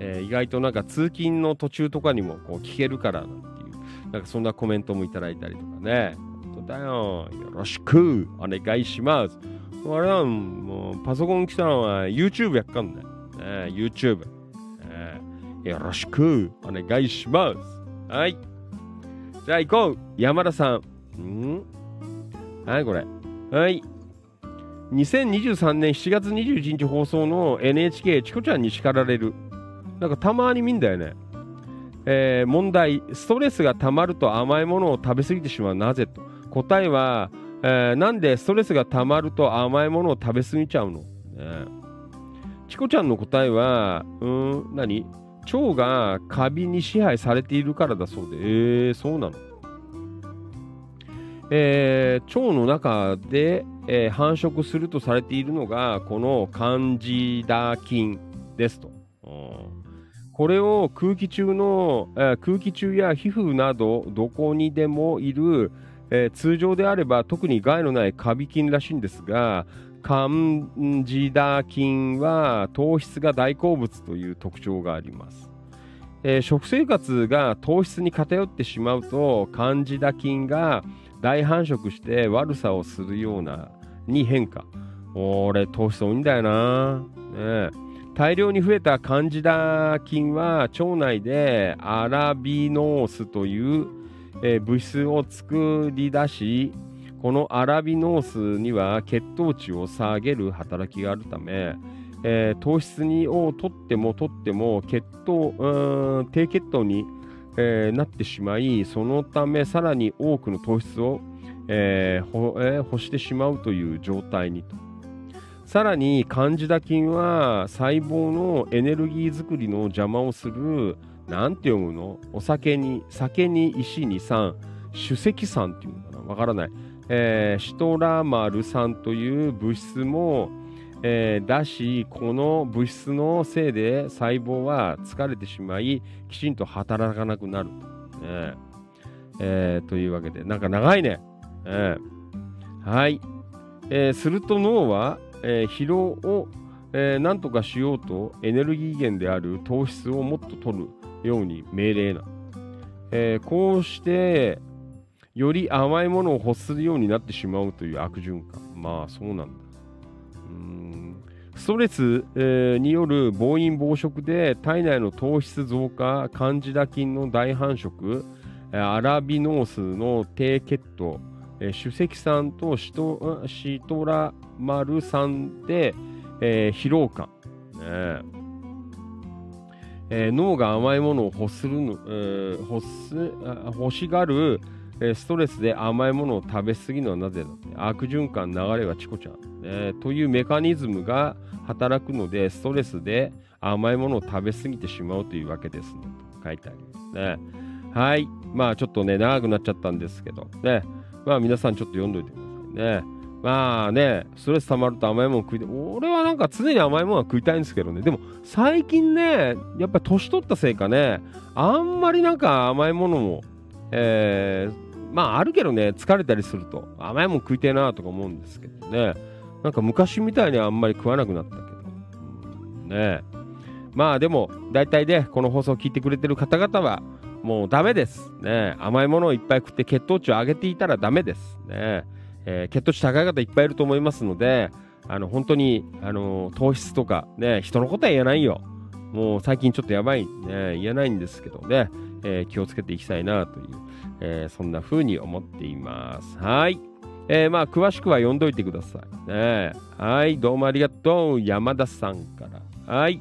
えー、意外となんか通勤の途中とかにもこう聞けるからなんかそんなコメントもいただいたりとかね。本当だよ。よろしくお願いします。あれはもうパソコン来たのは YouTube やっかんね。ね YouTube、よろしくお願いします。はい。じゃあ行こう。山田さん。ん？はい、これ？はい。2023年7月21日放送の NHK チコちゃんに叱られる。なんかたまに見んだよね。えー、問題、ストレスがたまると甘いものを食べ過ぎてしまう。なぜと。答えは、えー、なんでストレスがたまると甘いものを食べ過ぎちゃうの、ね、チコちゃんの答えは、うん、何？腸がカビに支配されているからだそうで、えー、そうなの？えー、腸の中で、えー、繁殖するとされているのが、このカンジダ菌ですと。これを空気中の、えー、空気中や皮膚などどこにでもいる、えー、通常であれば特に害のないカビ菌らしいんですがカンジダ菌は糖質が大好物という特徴があります、えー、食生活が糖質に偏ってしまうとカンジダ菌が大繁殖して悪さをするようなに変化。俺糖質多いんだよな、ね、大量に増えたカンジダ菌は腸内でアラビノースという、えー、物質を作り出しこのアラビノースには血糖値を下げる働きがあるため、えー、糖質にを取っても取っても血糖低血糖に、えー、なってしまいそのためさらに多くの糖質を、えーえー、欲してしまうという状態にと。さらにカンジダ菌は細胞のエネルギー作りの邪魔をするなんて読むの？お酒に酒に石に酸主石酸っていうのかな？わからない、えー、シトラマル酸という物質も、えー、出しこの物質のせいで細胞は疲れてしまいきちんと働かなくなる。と,、ねえー、というわけで。なんか長いね、えー、はい、えー、すると脳はえー、疲労を、えー、何とかしようとエネルギー源である糖質をもっと取るように命令な、えー、こうしてより甘いものを欲するようになってしまうという悪循環。まあそうなんだ。うん。ストレス、えー、による暴飲暴食で体内の糖質増加カンジダ菌の大繁殖アラビノースの低血糖えー、主席さんとシトシトラマルさんで、えー、疲労感、ねえ。ー、脳が甘いものを欲するの、えー、欲す欲しがる、え、ストレスで甘いものを食べ過ぎるのはなぜだ悪循環流れはチコちゃん、えー、というメカニズムが働くのでストレスで甘いものを食べ過ぎてしまうというわけですね。と書いてありますね。はい。まあちょっとね長くなっちゃったんですけど。ね。まあ皆さんちょっと読んどいてくださいね。まあね、ストレス溜まると甘いもの食いたい。俺はなんか常に甘いものは食いたいんですけどね。でも最近ね、やっぱり年取ったせいかね、あんまりなんか甘いものも、えー、まああるけどね、疲れたりすると甘いもの食いたいなとか思うんですけどね。なんか昔みたいにあんまり食わなくなったけど。うん、ねまあでも、大体ね、この放送を聞いてくれてる方々は、もうダメです。ね、甘いものをいっぱい食って血糖値を上げていたらダメです。ねえー、血糖値高い方いっぱいいると思いますので、あの本当に、あの糖質とか、ね、人のことは言えないよ。もう最近ちょっとやばい、ね、言えないんですけどね、えー、気をつけていきたいなという、えー、そんな風に思っています。はい。えー、まあ、詳しくは読んどいてください。ね、はい、どうもありがとう。山田さんから。はい。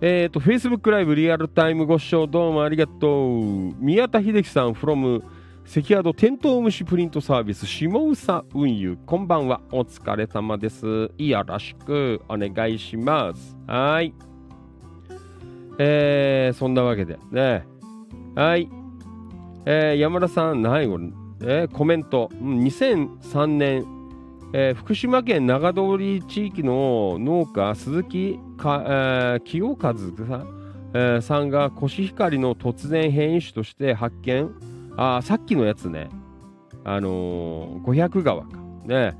えっ、ー、と、Facebook ライブリアルタイムご視聴どうもありがとう。宮田秀樹さん from 関宿テントウムシプリントサービス下総運輸こんばんはお疲れ様ですよろしくお願いしますはいえー、そんなわけでねはい。えー、山田さん何これ、えー、コメント、2003年。えー、福島県長通り地域の農家鈴木か、えー、清和さん,、えー、さんがコシヒカリの突然変異種として発見。あさっきのやつね。あのー、500川か。ね。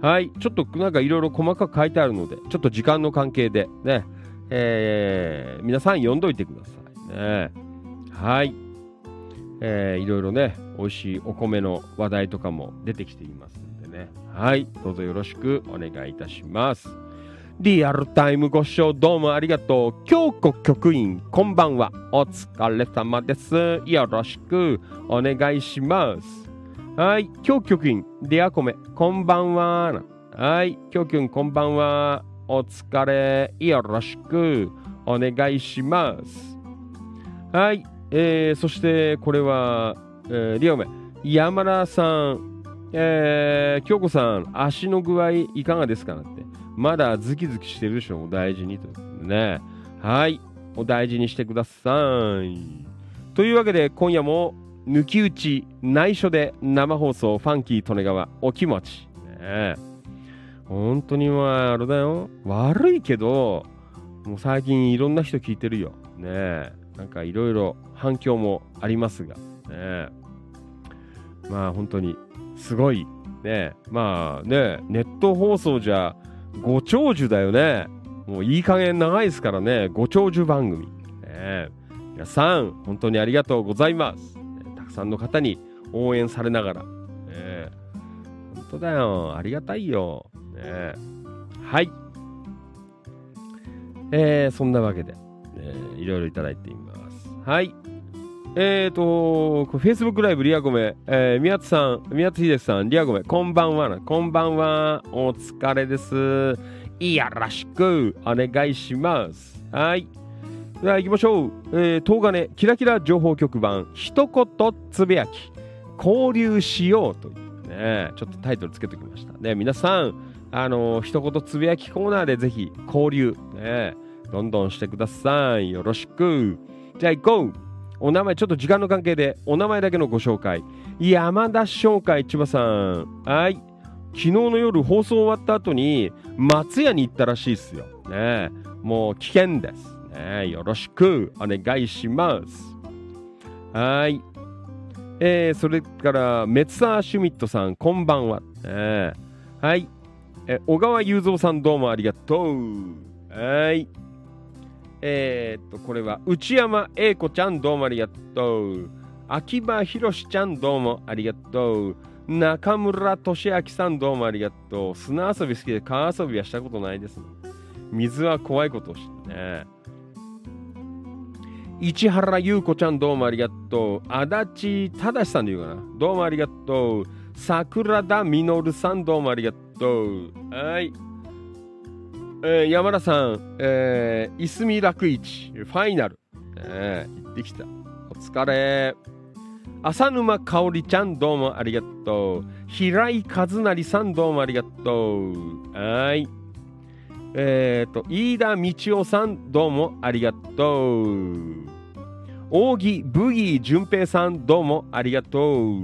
はい。ちょっとなんかいろいろ細かく書いてあるのでちょっと時間の関係でね。えー、皆さん読んどいてください。ね。はいえー、いろいろね美味しいお米の話題とかも出てきていますんでね。はい、どうぞよろしくお願いいたします。リアルタイムご視聴どうもありがとう。京子局員、こんばんは。お疲れ様です。よろしくお願いします。はい、京局員、デアコメ、こんばんは。はい、京局こんばんは。お疲れ、よろしくお願いします。はい、えー、そしてこれは、えー、リオメ、山田さん、えー、京子さん、足の具合いかがですかなって。まだズキズキしてるでしょ、お大事にと。ね。はい。お大事にしてください。というわけで、今夜も抜き打ち、内緒で生放送、ファンキー利根川、お気持ち。ね本当にまあ、あれだよ。悪いけど、もう最近いろんな人聞いてるよ。ねなんかいろいろ反響もありますが。ねまあ本当にすごい。ね、まあね、ネット放送じゃご長寿だよね。もういい加減長いですからね、ご長寿番組。ね、皆さん、本当にありがとうございます。たくさんの方に応援されながら、ね、本当だよ、ありがたいよ。ね、はい。えー、そんなわけで、えー、いろいろいただいています。はい。えーと、フェイスブックライブリアゴメ、えー、宮津さん、宮津秀さん、リアゴメ、こんばんはこんばんは。お疲れです。いやらしくお願いします。はい。では行きましょう。えー、東金キラキラ情報局番、一言つぶやき、交流しようというね、ちょっとタイトルつけておきました。ね、皆さん、あのー、一言つぶやきコーナーでぜひ交流、ね、どんどんしてください。よろしく。じゃあ行こう。お名前、ちょっと時間の関係で、お名前だけのご紹介。山田商会千葉さん。はい。昨日の夜放送終わった後に、松屋に行ったらしいっすよ。ねもう危険です。ねよろしくお願いします。はい。えー、それから、メツサー・シュミットさん、こんばんは。ね、はい。え小川雄三さん、どうもありがとう。はい。えー、っと、これは内山英子ちゃんどうもありがとう。秋葉博ちゃんどうもありがとう。中村俊明さんどうもありがとう。砂遊び好きで川遊びはしたことないです、水は怖いことを知ってね。市原優子ちゃんどうもありがとう。足立正さんで言うかな。どうもありがとう。桜田実さんどうもありがとう。はい。えー、山田さん、えー、いすみ楽市、ファイナル、えー、行ってきた。お疲れ。浅沼かおりちゃん、どうもありがとう。平井和成さん、どうもありがとう。はい。えっ、ー、と、飯田道夫さん、どうもありがとう。扇ブギー淳平さん、どうもありがとう。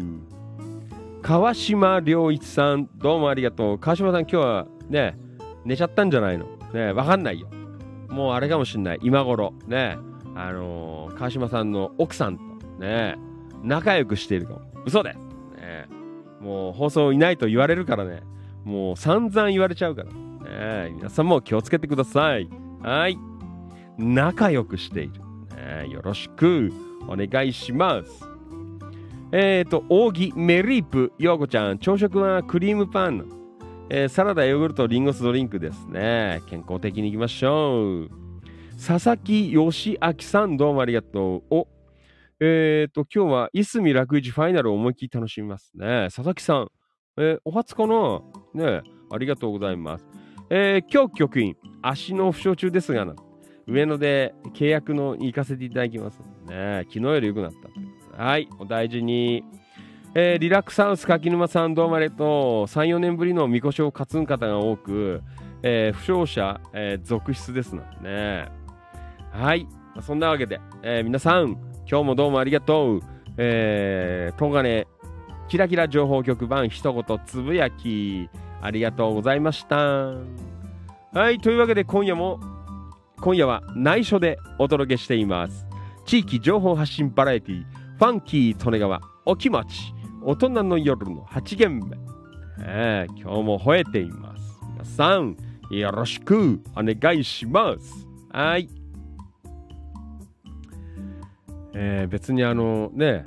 川島良一さん、どうもありがとう。川島さん、今日はね、寝ちゃったんじゃないの？ねわかんないよ。もうあれかもしんない。今頃。ねあのー、川島さんの奥さんとね仲良くしているかも。嘘です。ねもう放送いないと言われるからね。もう散々言われちゃうから。ね皆さんも気をつけてください。はい。仲良くしている。ねよろしくお願いします。えっ、ー、と、扇メリープ、ようこちゃん、朝食はクリームパン。えー、サラダ、ヨーグルト、リンゴ酢ドリンクですね。健康的にいきましょう。佐々木義明さん、どうもありがとう。お、えっ、ー、と、今日はいすみ楽市ファイナルを思いっきり楽しみますね。佐々木さん、えー、お初かな？ねありがとうございます。えー、今日局員、足の負傷中ですが、上野で契約の行かせていただきますね。昨日より良くなったはい、お大事に。えー、リラックスハウス柿沼さんどうもありがとう。3、4年ぶりのみこしを担ぐ方が多く、えー、負傷者、えー、続出ですのでね。はい。そんなわけで、え、皆さん、今日もどうもありがとう。えー、東金、キラキラ情報局番一言つぶやき、ありがとうございました。はい。というわけで今夜も、今夜は内緒でお届けしています。地域情報発信バラエティ、ファンキー利根川、お気持ち。大人の夜の8限目、えー、今日も吠えています。皆さん、よろしくお願いします。はい。えー、別にあのね、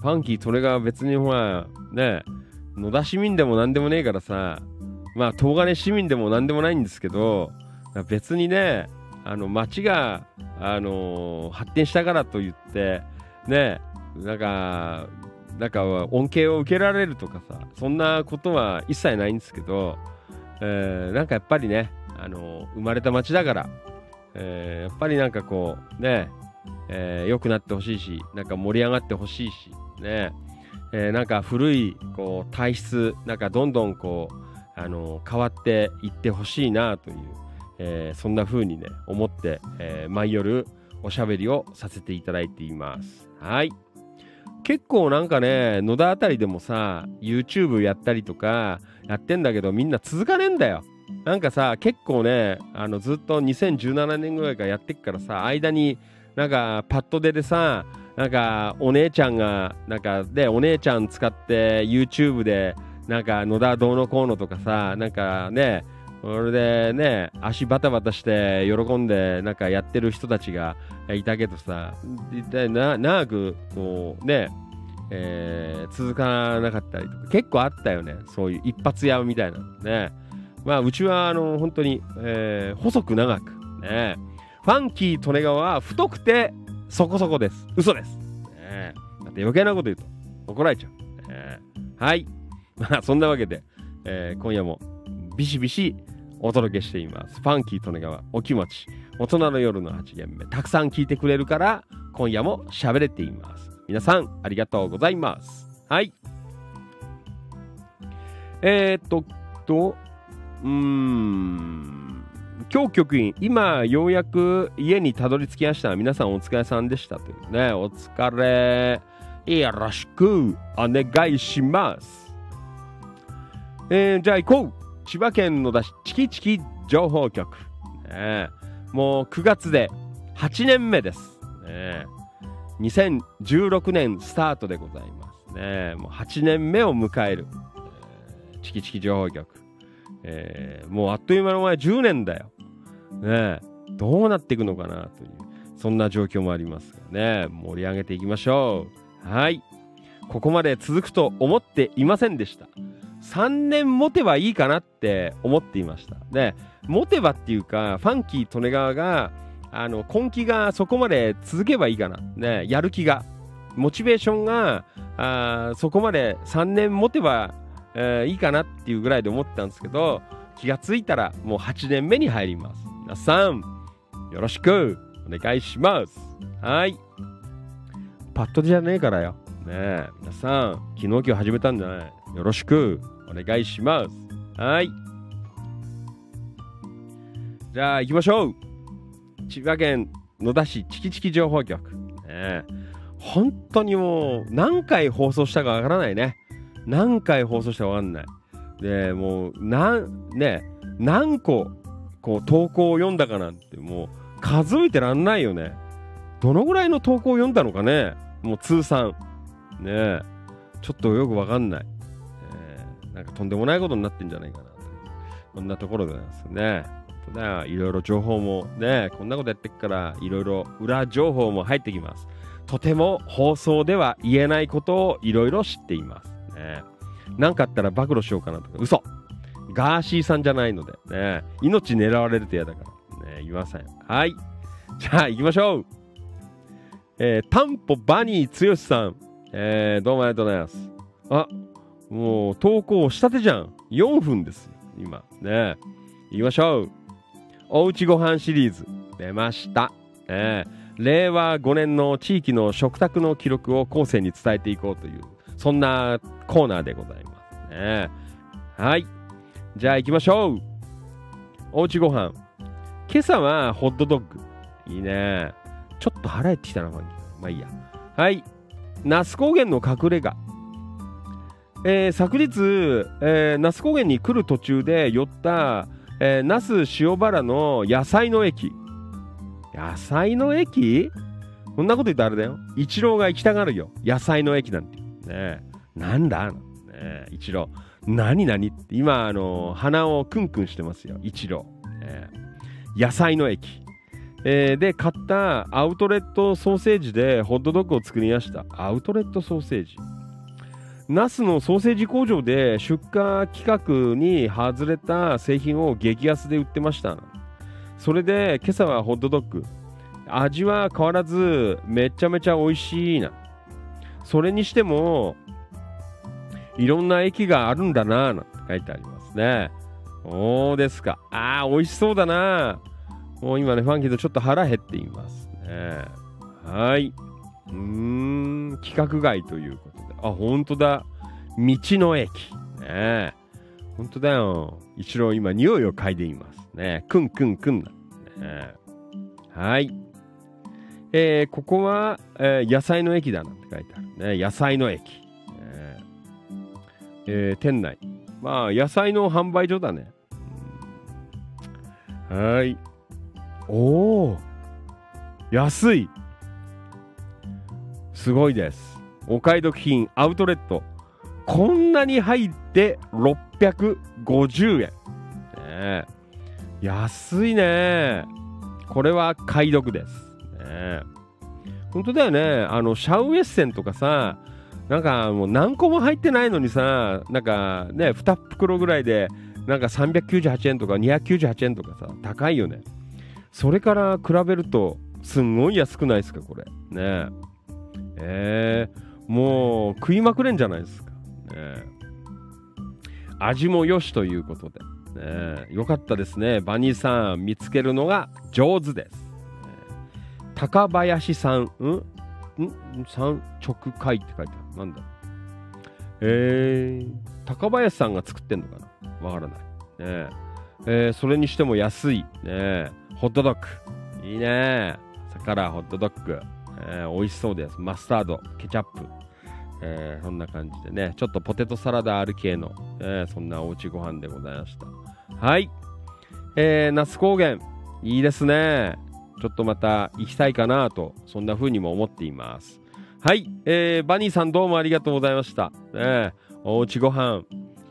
ファンキー、それが別にほら、ね、野田市民でも何でもねえからさ、まあ、東金市民でも何でもないんですけど、別にね、あの、町が、あのー、発展したからと言って、ね、なんか、なんか恩恵を受けられるとかさ、そんなことは一切ないんですけど、えー、なんかやっぱりね、あの生まれた町だから、えー、やっぱりなんかこう、ね、えー、良くなってほしいし、なんか盛り上がってほしいし、ね、えー、なんか古いこう体質、なんかどんどんこう、あの変わっていってほしいなという、えー、そんな風にね、思って、え、毎夜おしゃべりをさせていただいています。はい。結構なんかね、野田あたりでもさ、YouTube やったりとかやってんだけど、みんな続かねえんだよ。なんかさ、結構ね、あのずっと2017年ぐらいからやってっからさ、間になんかパッドででさ、なんかお姉ちゃんが、なんかで、お姉ちゃん使って YouTube で、なんか野田どうのこうのとかさ、なんかね、それでね、足バタバタして喜んでなんかやってる人たちがいたけどさ、一体な長くこうね、えー、続かなかったりとか、結構あったよね。そういう一発屋みたいなね。まあ、うちは、あの、本当に、えー、細く長く、ね。ファンキー利根川は太くてそこそこです。嘘です。ね、だって余計なこと言うと怒られちゃう。ね、はい。まあ、そんなわけで、えー、今夜もビシビシお届けしています。ファンキー利根川お気持ち。大人の夜の8限目。たくさん聞いてくれるから、今夜も喋れています。皆さん、ありがとうございます。はい。えー、っと、と、うーん、今日局員、今ようやく家にたどり着きました。皆さんお疲れさんでしたというね、お疲れ。よろしくお願いします。えー、じゃあ行こう千葉県のだし、チキチキ情報局。ね、もう9月で8年目です。ね、2016年スタートでございますね。もう8年目を迎える、えー、チキチキ情報局。えー、もうあっという間の前10年だよ。ねどうなっていくのかなという、そんな状況もありますがね、盛り上げていきましょう。はい。ここまで続くと思っていませんでした。3年持てばいいかなって思っていました。で、持てばっていうか、ファンキー・利根川が、あの、根気がそこまで続けばいいかな。ね、やる気が。モチベーションが、あそこまで3年持てば、えー、いいかなっていうぐらいで思ってたんですけど、気がついたらもう8年目に入ります。皆さん、よろしくお願いします。はい。パッとじゃねえからよ。ねえ、皆さん、昨日今日始めたんじゃないよろしくお願いします。はい。じゃあ行きましょう千葉県野田市チキチキ情報局。ね、本当にもう何回放送したかわからないね。何回放送したかわかんない。で、もう、なん、ね、何個、こう、投稿を読んだかなんて、もう、数えてらんないよね。どのぐらいの投稿を読んだのかね。もう通算。ねちょっとよくわかんない。なんかとんでもないことになってんじゃないかなという、こんなところでございますね。いろいろ情報もね、こんなことやってっから、いろいろ裏情報も入ってきます。とても放送では言えないことをいろいろ知っています。ね。なんかあったら暴露しようかなとか、嘘ガーシーさんじゃないので、ね、命狙われると嫌だから、ね、言いません。はい。じゃあ行きましょう。えー、タンポバニー剛さん、えー、どうもありがとうございます。あ、もう投稿したてじゃん。4分です、今。ね。行きましょう。おうちごはんシリーズ、出ました。え、令和5年の地域の食卓の記録を後世に伝えていこうという、そんなコーナーでございますね。はい。じゃあ行きましょう。おうちごはん。今朝はホットドッグ。いいね。ちょっと腹減ってきたな、まあいいや。はい。那須高原の隠れ家。えー、昨日、えー、那須高原に来る途中で寄った、えー、那須塩原の野菜の駅。野菜の駅？こんなこと言ったらあれだよ。一郎が行きたがるよ。野菜の駅なんて。ねなんだ？ね一郎。何何？って今、あの、鼻をクンクンしてますよ。一郎。ね、野菜の駅。えー、で、買ったアウトレットソーセージでホットドッグを作りました。アウトレットソーセージ。ナスのソーセージ工場で出荷規格に外れた製品を激安で売ってました。それで今朝はホットドッグ。味は変わらずめちゃめちゃ美味しいな。それにしてもいろんな駅があるんだなぁなんて書いてありますね。そうですか。ああ、美味しそうだなもう今ね、ファンキーとちょっと腹減っていますね。はい。うーん、規格外ということ。あ、ほんとだ。道の駅。ねほんとだよ。一郎今、匂いを嗅いでいます。ねくんくんくん。ねはい。えー、ここは、えー、野菜の駅だなって書いてあるね。野菜の駅。えー、えー、店内。まあ、野菜の販売所だね。はい。おお安いすごいです。お買い得品アウトレット。こんなに入って650円。ね、安いね。これは買い得です。ね、本当だよね。あの、シャウエッセンとかさ、なんかもう何個も入ってないのにさ、なんかね、2袋ぐらいで、なんか398円とか298円とかさ、高いよね。それから比べると、すんごい安くないですか、これ。ねえー、もう食いまくれんじゃないですか。ね味もよしということで。ね、よかったですね。バニーさん、見つけるのが上手です。ね、高林さん、うん？ん三直会って書いてある。なんだ？えー、高林さんが作ってんのかな？わからない。ねえー、それにしても安い。ねホットドッグ。いいね朝からホットドッグ。えー、美味しそうです。マスタード、ケチャップ。えー、そんな感じでね、ちょっとポテトサラダある系の、えー、そんなおうちご飯でございました。はい。えー、那須高原、いいですね。ちょっとまた行きたいかなと、そんな風にも思っています。はい。えー、バニーさんどうもありがとうございました。ね、おうちご飯、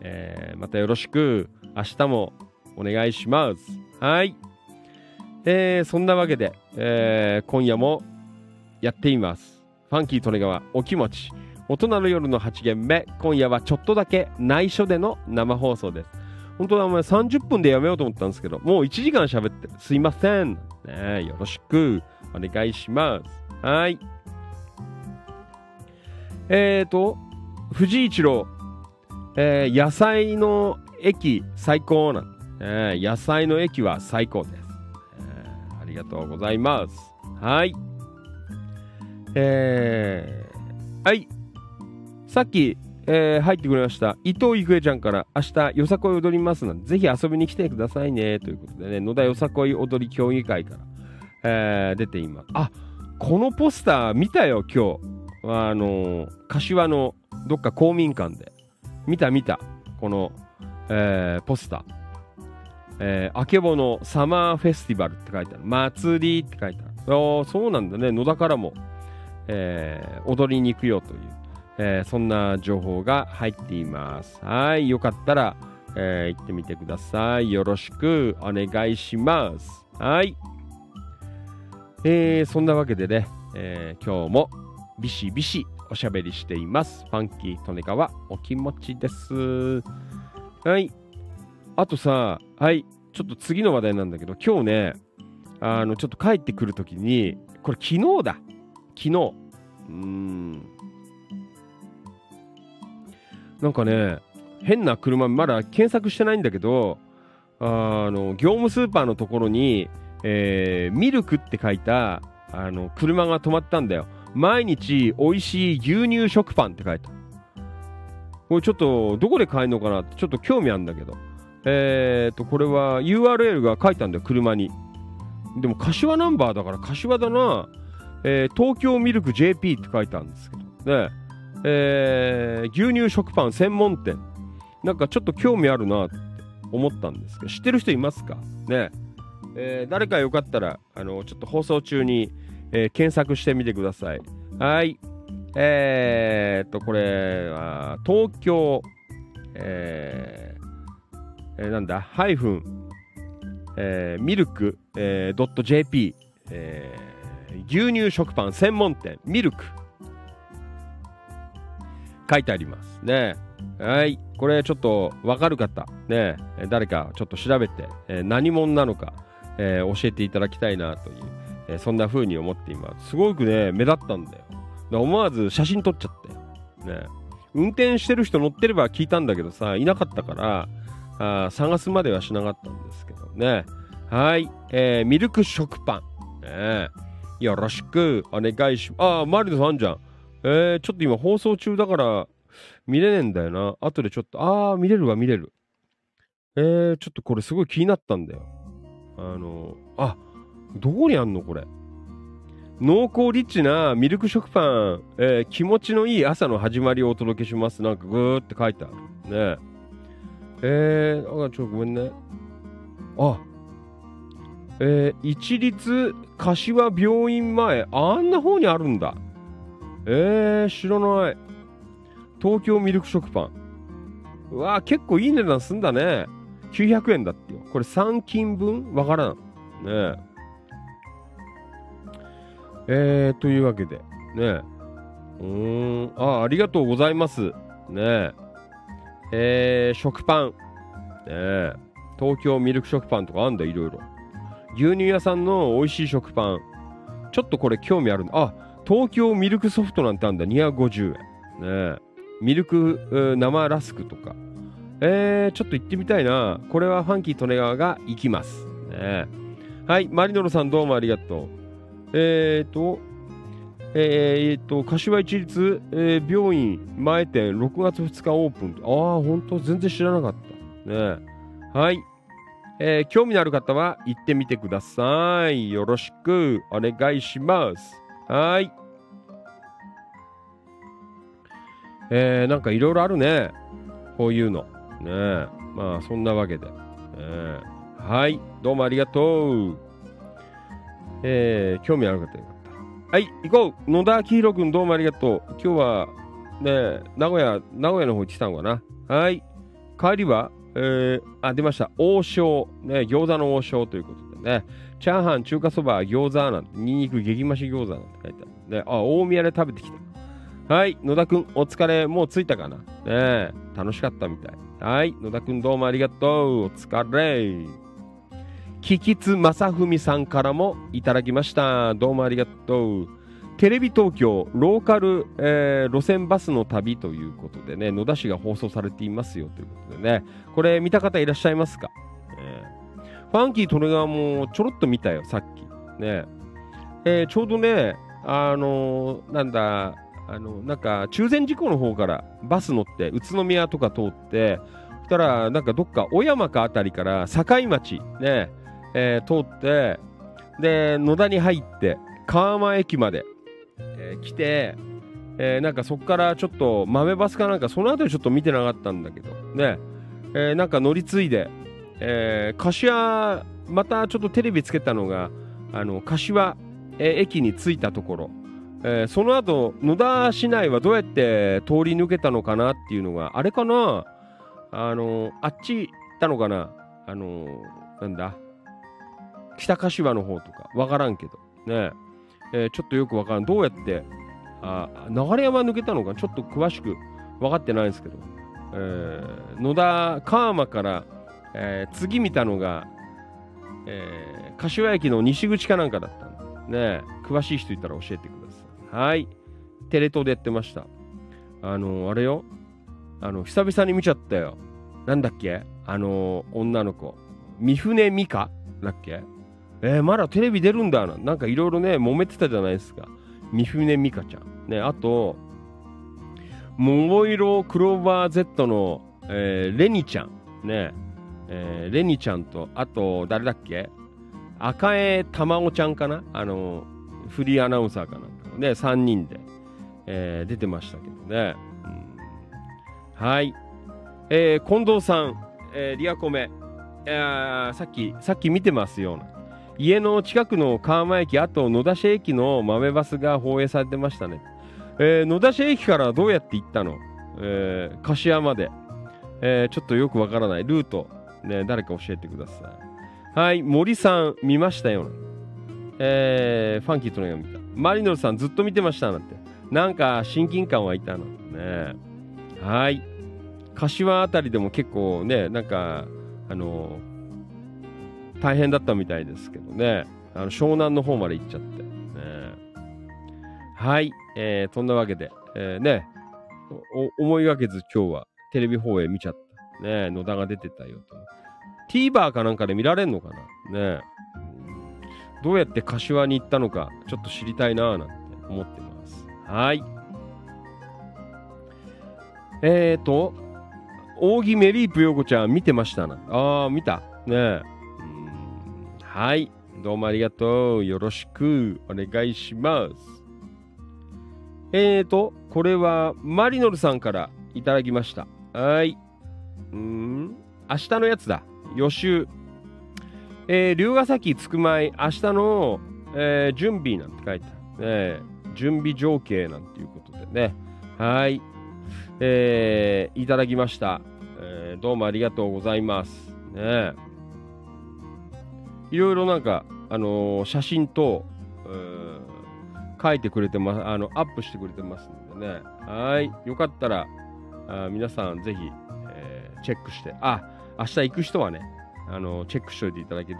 えー、またよろしく、明日もお願いします。はい。えー、そんなわけで、えー、今夜もやっています。ファンキー利根川お気持ち。大人の夜の8限目、今夜はちょっとだけ内緒での生放送です。本当はお前30分でやめようと思ったんですけど、もう1時間喋って。すいません。ね、よろしくお願いします。はい。えーと、藤井一郎、えー、野菜の駅最高なん、えー、野菜の駅は最高です、えー、ありがとうございます。はい。えー、はい。さっき、えー、入ってくれました。伊藤郁恵ちゃんから、明日、よさこい踊りますので、ぜひ遊びに来てくださいね。ということでね、野田よさこい踊り協議会から、えー、出ています。あ、このポスター見たよ、今日。あのー、柏のどっか公民館で。見た見た。この、えー、ポスター。えー、あけぼのサマーフェスティバルって書いてある。祭りって書いてある。あそうなんだね。野田からも、えー、踊りに行くよという。えー、そんな情報が入っています。はい、よかったら、えー、行ってみてください。よろしくお願いします。はい。えー、そんなわけでね、えー、今日もビシビシおしゃべりしています。ファンキー利根川お気持ちです。はい。あとさ、はい、ちょっと次の話題なんだけど、今日ね、あの、ちょっと帰ってくるときに、これ昨日だ。昨日。うーん。なんかね、変な車、まだ検索してないんだけど、あの、業務スーパーのところに、えー、ミルクって書いた、あの、車が止まったんだよ。毎日美味しい牛乳食パンって書いた。これちょっと、どこで買えるのかなって、ちょっと興味あるんだけど。えーと、これは URL が書いたんだよ、車に。でも、柏ナンバーだから柏だな。えー、東京ミルク JP って書いてあるんですけど。ね。えー、牛乳食パン専門店。なんかちょっと興味あるなって思ったんですけど、知ってる人いますか？ね。えー、誰かよかったら、あの、ちょっと放送中に、えー、検索してみてください。はい。えー、っと、これは、東京、えー、えー、なんだ、ハイフン、えー、ミルク、えー、.jp、えー、牛乳食パン専門店、ミルク。書いてありますね。はい。これちょっとわかる方、ね、誰かちょっと調べて、えー、何者なのか、えー、教えていただきたいなという、えー、そんな風に思っています。すごくね、目立ったんだよ。だ思わず写真撮っちゃったよ。ね。運転してる人乗ってれば聞いたんだけどさ、いなかったから、あ探すまではしなかったんですけどね。はい。えー、ミルク食パン。ね、よろしくお願いします。ああ、マリノさんあんじゃん。えー、ちょっと今放送中だから見れねえんだよな。後でちょっと、あー、見れるわ、見れる。えー、ちょっとこれすごい気になったんだよ。あのあ、どこにあんのこれ？濃厚リッチなミルク食パン、えー、気持ちのいい朝の始まりをお届けします。なんかぐーって書いてある。ねえー、あ、ちょ、ごめんね。あ、えー、一律柏病院前、あんな方にあるんだ。えー、知らない。東京ミルク食パン。うわ結構いい値段すんだね。900円だってよ。これ3金分？わからん。ねええ。ー、というわけで、ねえうん。あ、ありがとうございます。ねえ。えー、食パン。ねえ。東京ミルク食パンとかあんだ、いろいろ。牛乳屋さんの美味しい食パン。ちょっとこれ興味あるんだ。あ、東京ミルクソフトなんてあんだ、250円。ね。ミルク生ラスクとか。えー、ちょっと行ってみたいな。これはファンキー利根川が行きます。ね、はい、マリノルさんどうもありがとう。えーと、えー、と、柏市立、えー、病院前店6月2日オープン。ああ、ほんと全然知らなかった。ねはい。えー、興味のある方は行ってみてください。よろしくお願いします。はい。えー、なんかいろいろあるね。こういうの。ねまあ、そんなわけで。ね、はい。どうもありがとう。えー、興味ある方よかった。はい、行こう野田明宏君どうもありがとう。今日は、ね、名古屋、名古屋の方に来たのかな。はい。帰りは、えー、あ、出ました。王将。ね、餃子の王将ということでね。チャーハン、中華そば、餃子なんて、ニンニク激増し餃子なんて書いてある。ね、あ、大宮で食べてきた。はい、野田くん、お疲れ、もう着いたかな？ね楽しかったみたい。はい、野田くんどうもありがとう。お疲れ。キキツ正文さんからもいただきました。どうもありがとう。テレビ東京ローカル、えー、路線バスの旅ということでね、野田市が放送されていますよということでね、これ見た方いらっしゃいますか、えー、ファンキー利根川もちょろっと見たよ、さっき。ね。えー、ちょうどね、あのー、なんだ、あの、なんか、中禅寺湖の方からバス乗って、宇都宮とか通って、そしたら、なんかどっか、小山かあたりから境町、ね、えー、通って、で、野田に入って、川間駅まで、えー、来て、えー、なんかそこからちょっと豆バスかなんか、その後ちょっと見てなかったんだけど、ね、えー、なんか乗り継いで、えー、柏、またちょっとテレビつけたのが、あの、柏、え、駅に着いたところ、え、その後、野田市内はどうやって通り抜けたのかなっていうのが、あれかな？あのあっち行ったのかな？あのなんだ？北柏の方とか、わからんけど、ね、えー、ちょっとよくわからん。どうやって、あ流山抜けたのか、ちょっと詳しく分かってないんですけど、えー、野田、川間から、えー、次見たのが、えー、柏駅の西口かなんかだったんね詳しい人いたら教えてください。はい。テレ東でやってました。あの、あれよ。あの、久々に見ちゃったよ。なんだっけ？あの、女の子。三船美香だっけ？えー、まだテレビ出るんだな。んかいろいろね、揉めてたじゃないですか。三船美香ちゃん。ね、あと、桃色クローバー Z の、えー、レニちゃん。ね、えー、レニちゃんと、あと、誰だっけ？赤江玉緒ちゃんかな？あの、フリーアナウンサーかなんかね、3人で、えー、出てましたけどね。うん、はい。えー、近藤さん、えー、リアコメ、えー、さっき、さっき見てますような。家の近くの川間駅、あと野田市駅の豆バスが放映されてましたね。えー、野田市駅からどうやって行ったの？えー、柏まで。えー、ちょっとよくわからない。ルート、ね、誰か教えてください。はい、森さん、見ましたよ。えー、ファンキーとのが見た。マリノルさん、ずっと見てましたなんて。なんか、親近感湧いたのね。はい。柏あたりでも結構ね、なんか、あのー大変だったみたいですけどね、あの湘南の方まで行っちゃって。ね、はい、えー、そんなわけで、えー、ね、思いがけず今日はテレビ放映見ちゃった。ね、野田が出てたよと。TVer かなんかで見られんのかな？ね、どうやって柏に行ったのか、ちょっと知りたいなぁなんて思ってます。はい。えーと、扇メリープヨコちゃん見てましたな。ああ、見た。ねはい。どうもありがとう。よろしくお願いします。えーと、これはマリノルさんからいただきました。はい。うん、明日のやつだ。予習。えー、龍ヶ崎つくまい、明日の、えー、準備なんて書いてある。ね、準備情景なんていうことでね。はい。えー、いただきました。えー、どうもありがとうございます。ねいろいろなんか、あのー、写真と、書いてくれてます、あの、アップしてくれてますんでね。はい。よかったら、あ皆さんぜひ、えー、チェックして、あ、明日行く人はね、あの、チェックしておいていただける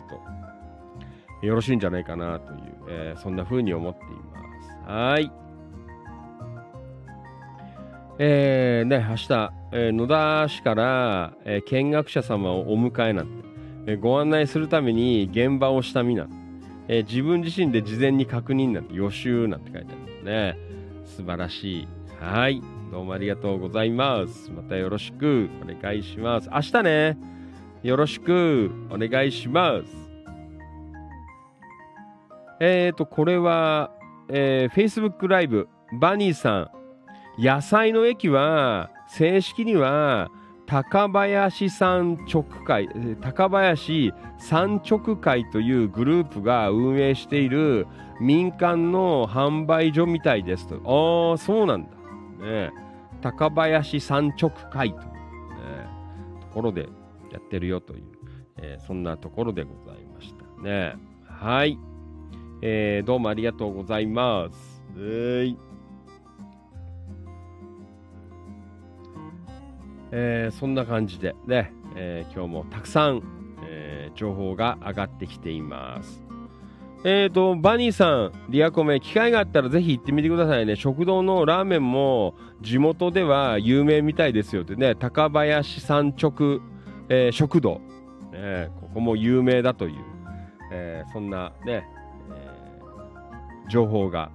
と、よろしいんじゃないかなという、えー、そんな風に思っています。はい。えー、ね、明日、えー、野田市から、え、見学者様をお迎えなんて、え、ご案内するために現場を下見な、え、自分自身で事前に確認なんて予習なんて書いてあるんですね。素晴らしい。はい。どうもありがとうございます。またよろしくお願いします。明日ね、よろしくお願いします。えっ、ー、と、これは、えー、Facebook ライブ、バニーさん、野菜の駅は正式には高林産直会高林産直会というグループが運営している民間の販売所みたいですと。ああそうなんだ、ね、高林産直会という、ね、ところでやってるよという、えー、そんなところでございました。ねはい、えー、どうもありがとうございます。はい。えー、そんな感じでね、えー、今日もたくさん、えー、情報が上がってきています。えっ、と、バニーさん、リアコメ、機会があったらぜひ行ってみてくださいね。食堂のラーメンも地元では有名みたいですよってね、高林山直、え食堂、ね、ここも有名だという、えそんなね、え情報が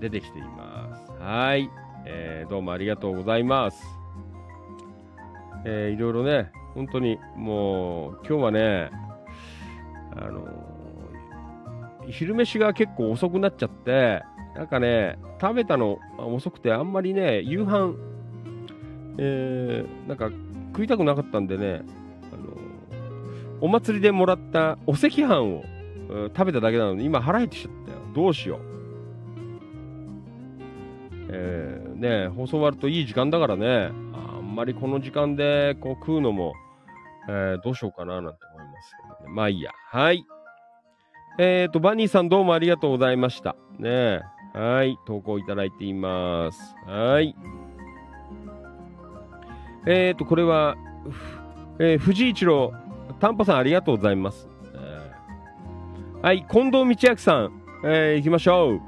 出てきています。はい、えーどうもありがとうございます。えー、いろいろね、本当にもう、今日はね、あのー、昼飯が結構遅くなっちゃって、なんかね、食べたの遅くて、あんまりね、夕飯、えー、なんか食いたくなかったんでね、あのー、お祭りでもらったお赤飯を、食べただけなのに、今腹減ってきちゃったよ。どうしよう。えー、ね放送終わるといい時間だからね、まりこの時間でこう食うのも、えー、どうしようかななんて思いますけどね。まあいいや。はい。えっ、ー、と、バニーさんどうもありがとうございました。ねえはい。投稿いただいています。はい。えっ、ー、と、これは、えー、藤井一郎、タンポさんありがとうございます。えー、はい。近藤道明さん、えー、行きましょう。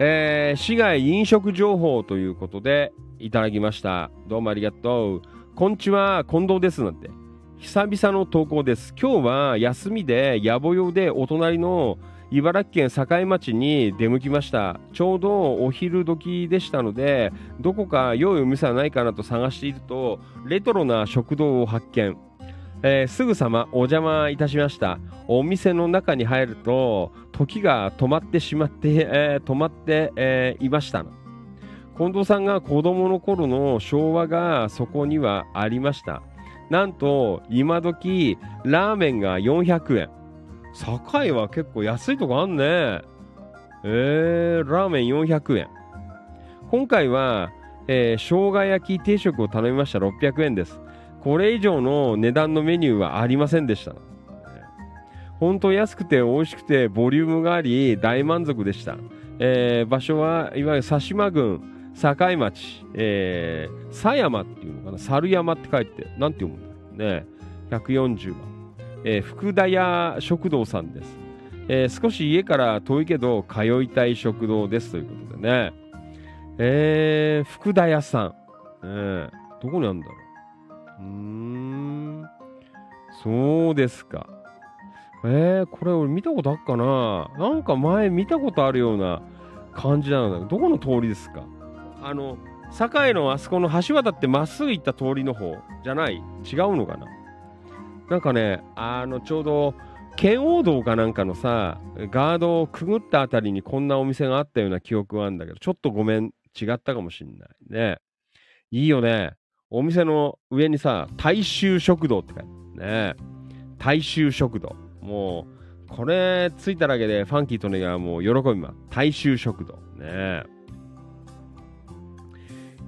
えー、市外飲食情報ということで、いただきました。どうもありがとう。こんちは、近藤です。なんて。久々の投稿です。今日は休みで、野暮用でお隣の茨城県境町に出向きました。ちょうどお昼時でしたので、どこか良いお店はないかなと探していると、レトロな食堂を発見。えー、すぐさまお邪魔いたしました。お店の中に入ると、時が止まってしまって、えー、止まって、えー、いました。近藤さんが子供の頃の昭和がそこにはありました。なんと、今時、ラーメンが400円。堺は結構安いとこあんね。えー、ラーメン400円。今回は、えー、生姜焼き定食を頼みました600円です。これ以上の値段のメニューはありませんでした。本当安くて美味しくてボリュームがあり大満足でした。えー、場所はいわゆる佐島郡境町、えー、狭山っていうのかな、猿山って書いて、なんて読むんだろうね。140番。えー、福田屋食堂さんです。えー、少し家から遠いけど通いたい食堂ですということでね。えー、福田屋さん。えー、どこにあるんだろう。うーん。そうですか。えー、これ俺見たことあっかななんか前見たことあるような感じなんだけど、どこの通りですか？あの堺のあそこの橋渡ってまっすぐ行った通りの方じゃない？違うのかな？なんかねあのちょうど圏央道かなんかのさガードをくぐったあたりにこんなお店があったような記憶はあるんだけどちょっとごめん違ったかもしんないね。いいよね。お店の上にさ大衆食堂って書いてあるね。大衆食堂。もうこれついただけでファンキーとねがもう喜びます。大衆食堂。ね。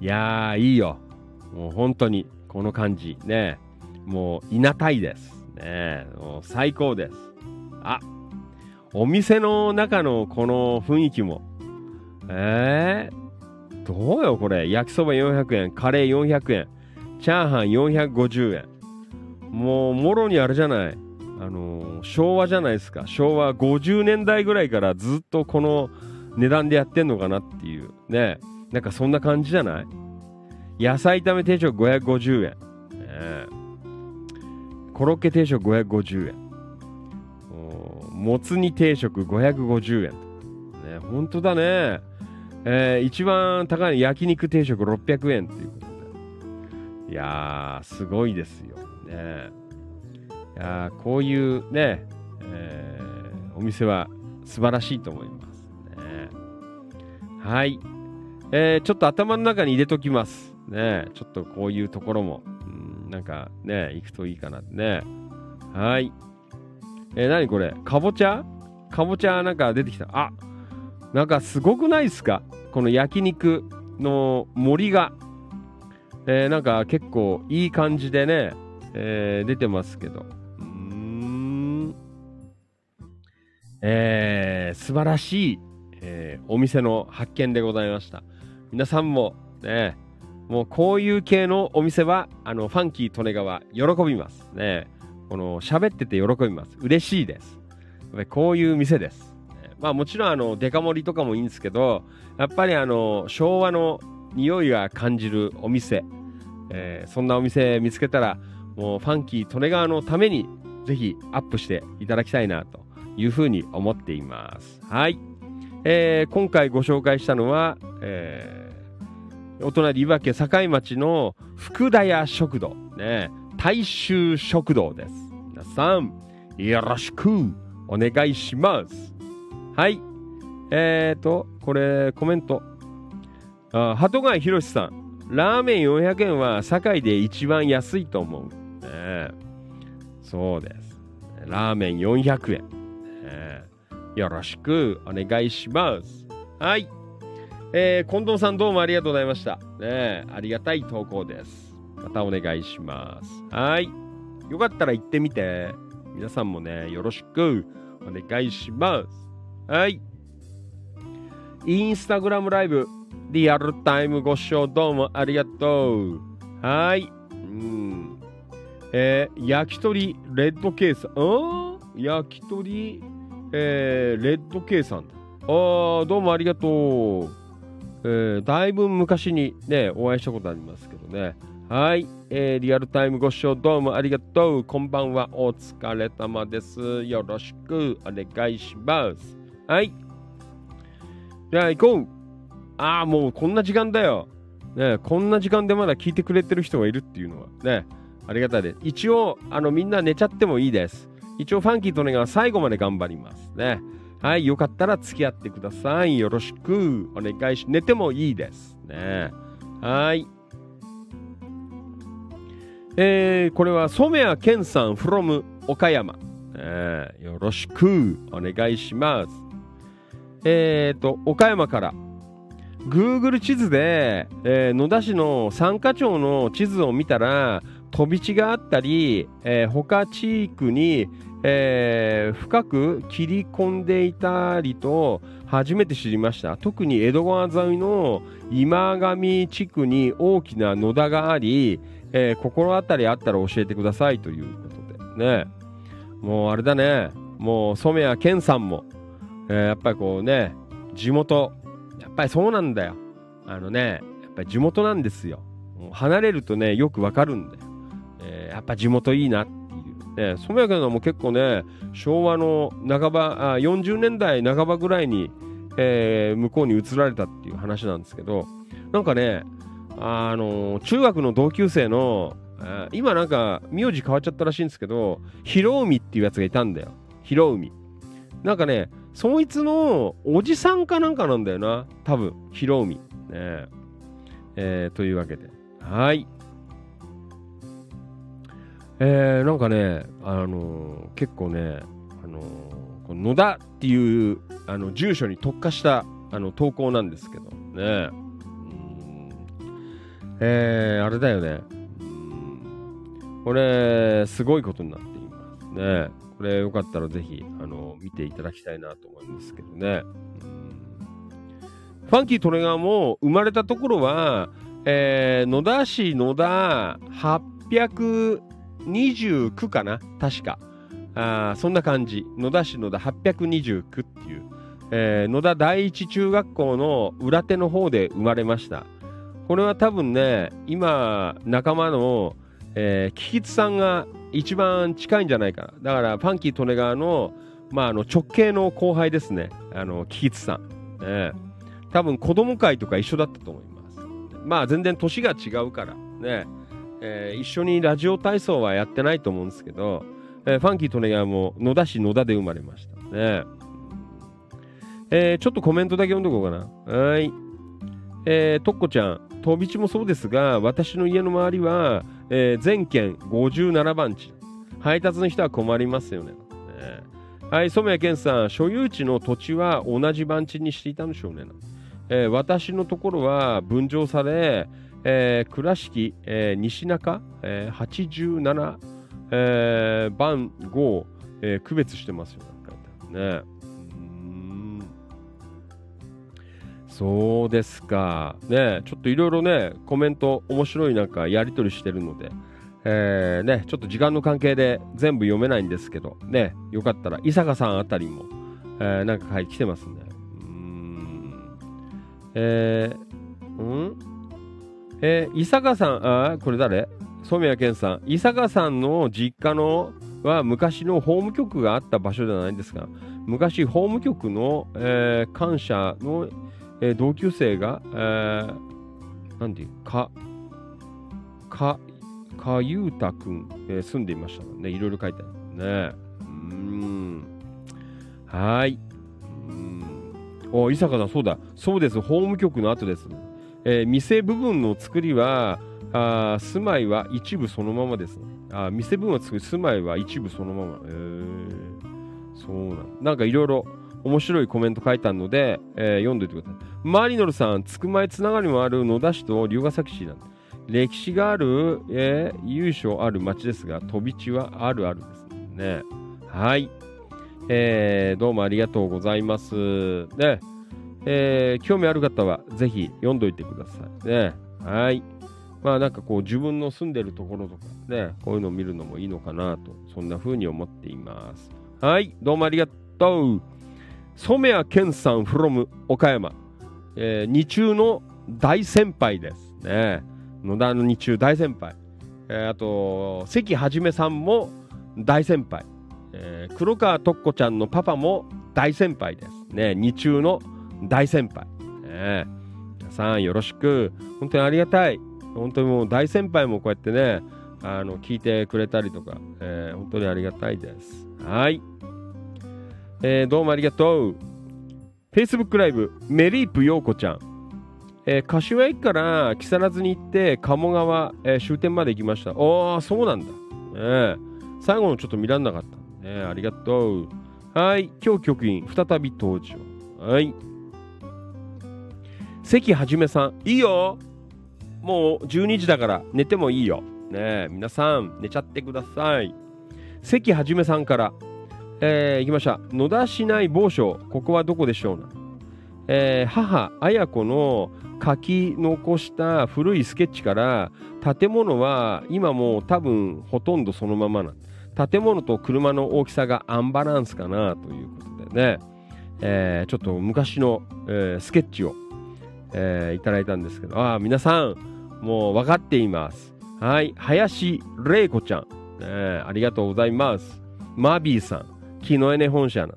いやー、いいよ。もう本当に、この感じ。ね。もう、いなたいです。ね。もう最高です。あ、お店の中のこの雰囲気も、えー、どうよこれ焼きそば400円カレー400円チャーハン450円もうもろにあれじゃないあのー、昭和じゃないですか昭和50年代ぐらいからずっとこの値段でやってんのかなっていうねなんかそんな感じじゃない？野菜炒め定食550円、ね、コロッケ定食550円。もつ煮定食550円。ね本当だね。えー、一番高い焼肉定食600円っていうことで。いやーすごいですよ。ね。いやこういうね、えー、お店は素晴らしいと思います。ね。はい、えー、ちょっと頭の中に入れときます。ねちょっとこういうところも、うん、なんかね行くといいかなね。はい。えー、何これ？かぼちゃ？かぼちゃなんか出てきた。あなんかすごくないですか？この焼肉の森が、えー、なんか結構いい感じでね、えー、出てますけど。うん。えー、素晴らしい、えー、お店の発見でございました。皆さんもね、もうこういう系のお店は、あの、ファンキー利根川喜びますね。この喋ってて喜びます。嬉しいです。こういう店です。まあもちろんあのデカ盛りとかもいいんですけどやっぱりあの昭和の匂いが感じるお店、えー、そんなお店見つけたらもうファンキー利根川のためにぜひアップしていただきたいなというふうに思っています。はい。えー、今回ご紹介したのは、えー、お隣岩手境町の福田屋食堂、ね、大衆食堂です。皆さん、よろしくお願いします。はい。えーと、これ、コメント。あ鳩貝博さん。ラーメン400円は堺で一番安いと思う。ね、そうです。ラーメン400円。ね、よろしくお願いします。はい。えー、近藤さんどうもありがとうございました。ね、ありがたい投稿です。またお願いします。はい。よかったら行ってみて。皆さんもね、よろしくお願いします。はい。インスタグラムライブ、リアルタイムご視聴どうもありがとう。はい。うん。えー、焼き鳥レッドケース。ん焼き鳥、えー、レッドケーさん。ああ、どうもありがとう。えー、だいぶ昔にね、お会いしたことありますけどね。はい、えー、リアルタイムご視聴どうもありがとう。こんばんは。お疲れ様です。よろしくお願いします。はい。じゃあ行こう。ああ、もうこんな時間だよ。ね、こんな時間でまだ聞いてくれてる人がいるっていうのはね、ありがたいです。一応、あの、みんな寝ちゃってもいいです。一応、ファンキーとねが最後まで頑張りますね。はい、よかったら付き合ってください。よろしくお願いし、寝てもいいですね。はい。えー、これは染谷健さん from 岡山、えー、よろしくお願いします。えっ、ー、と、岡山から、Google 地図で、えー、野田市の三課町の地図を見たら、飛び地があったり、えー、他地域に、えー、深く切り込んでいたりと初めて知りました特に江戸川沿いの今上地区に大きな野田があり、えー、心当たりあったら教えてくださいということでねもうあれだねもう染谷健さんもえー、やっぱりこうね、地元、やっぱりそうなんだよ。あのね、やっぱり地元なんですよ。離れるとね、よくわかるんだよ。えー、やっぱ地元いいなっていう。ね、染谷君も結構ね、昭和の半ば、あ40年代半ばぐらいに、えー、向こうに移られたっていう話なんですけど、なんかね、あのー、中学の同級生の、今なんか名字変わっちゃったらしいんですけど、広海っていうやつがいたんだよ。広海。なんかね、そいつのおじさんかなんかなんだよな。多分、ヒロミ。ねえー、というわけで。はい。えー、なんかね、あのー、結構ね、あのー、の野田っていうあの住所に特化したあの投稿なんですけどね。えー、あれだよね。これ、すごいことになっていますね。これよかったらぜひ、あの、見ていただきたいなと思いますけどね。ファンキートレガーも生まれたところは、えー、野田市野田800 829かな確か。あそんな感じ。野田市野田829っていう、えー、野田第一中学校の裏手の方で生まれました。これは多分ね、今、仲間の、えー、キキさんが一番近いんじゃないかな。だから、ファンキー・トネガーの、まあ、あの直系の後輩ですね。あの、キキさん。ね、多分、子供会とか一緒だったと思います。まあ、全然年が違うから、ね。えー、一緒にラジオ体操はやってないと思うんですけど、えー、ファンキー・トネガーも野田市野田で生まれましたね。えー、ちょっとコメントだけ読んどこうかな。はい。えー、とっこちゃん、飛び地もそうですが、私の家の周りは、えー、全県57番地。配達の人は困りますよね。ねはい、染谷健さん、所有地の土地は同じ番地にしていたんでしょうね。えー、私のところは分譲され、えー、倉敷、えー、西中、えー、87、えー、番号、えー、区別してますよね。うんそうですか。ねちょっといろいろね、コメント、面白いなんかやり取りしてるので、えー、ね、ちょっと時間の関係で全部読めないんですけど、ね、よかったら、伊坂さんあたりも、えー、なんか、はい、来てますね。うーん。えー、ん？えー、伊坂さん、あ、これ誰？染谷健さん。伊坂さんの実家のは昔の法務局があった場所じゃないんですが、昔法務局の、えー、感謝のえー、同級生が、えー、なんていうか、か、かゆうたくん、えー、住んでいましたね。いろいろ書いてあるね。うん。はい。うん。お、伊坂さん、そうだ。そうです。法務局の後です。えー、店部分の作りは、あ住まいは一部そのままです、ね。あ店部分を作り、住まいは一部そのまま。えー、そうなん。なんかいろいろ面白いコメント書いてあるので、えー、読んでおいてください。マリノルさん、つくまえつながりもある野田市と龍ヶ崎市なん歴史がある、えー、優勝ある町ですが、飛び地はあるあるですね。はい。えー、どうもありがとうございます。ね。えー、興味ある方はぜひ読んどいてください。ね。はい。まあなんかこう自分の住んでるところとかね、こういうのを見るのもいいのかなと、そんな風に思っています。はい。どうもありがとう。染谷健さん from 岡山、えー、日中の大先輩ですね。野田の日中大先輩。えー、あと、関はじめさんも大先輩。えー、黒川とっこちゃんのパパも大先輩です。ね、日中の大先輩。ね、皆さんよろしく。本当にありがたい。本当にもう大先輩もこうやってね、あの聞いてくれたりとか、えー、本当にありがたいです。はい。えー、どうもありがとう。Facebook ライブ、メリープ陽子ちゃん。えー、柏駅から木更津に行って、鴨川、えー、終点まで行きました。ああ、そうなんだ。ね、最後のちょっと見らんなかった。ね、ありがとう。はい、今日局員、再び登場。はい。関はじめさん、いいよもう12時だから寝てもいいよ。ねえ皆さん、寝ちゃってください。関はじめさんから、えー、行きました。野田市内某所、ここはどこでしょうな。えー、母、綾子の書き残した古いスケッチから、建物は今もう多分ほとんどそのままな建物と車の大きさがアンバランスかなということでね、えー、ちょっと昔の、えー、スケッチを、えー、いただいたんですけど、ああ、皆さん、もう分かっています。はい、林玲子ちゃん、えー、ありがとうございます。マビーさん、木のエネ本社な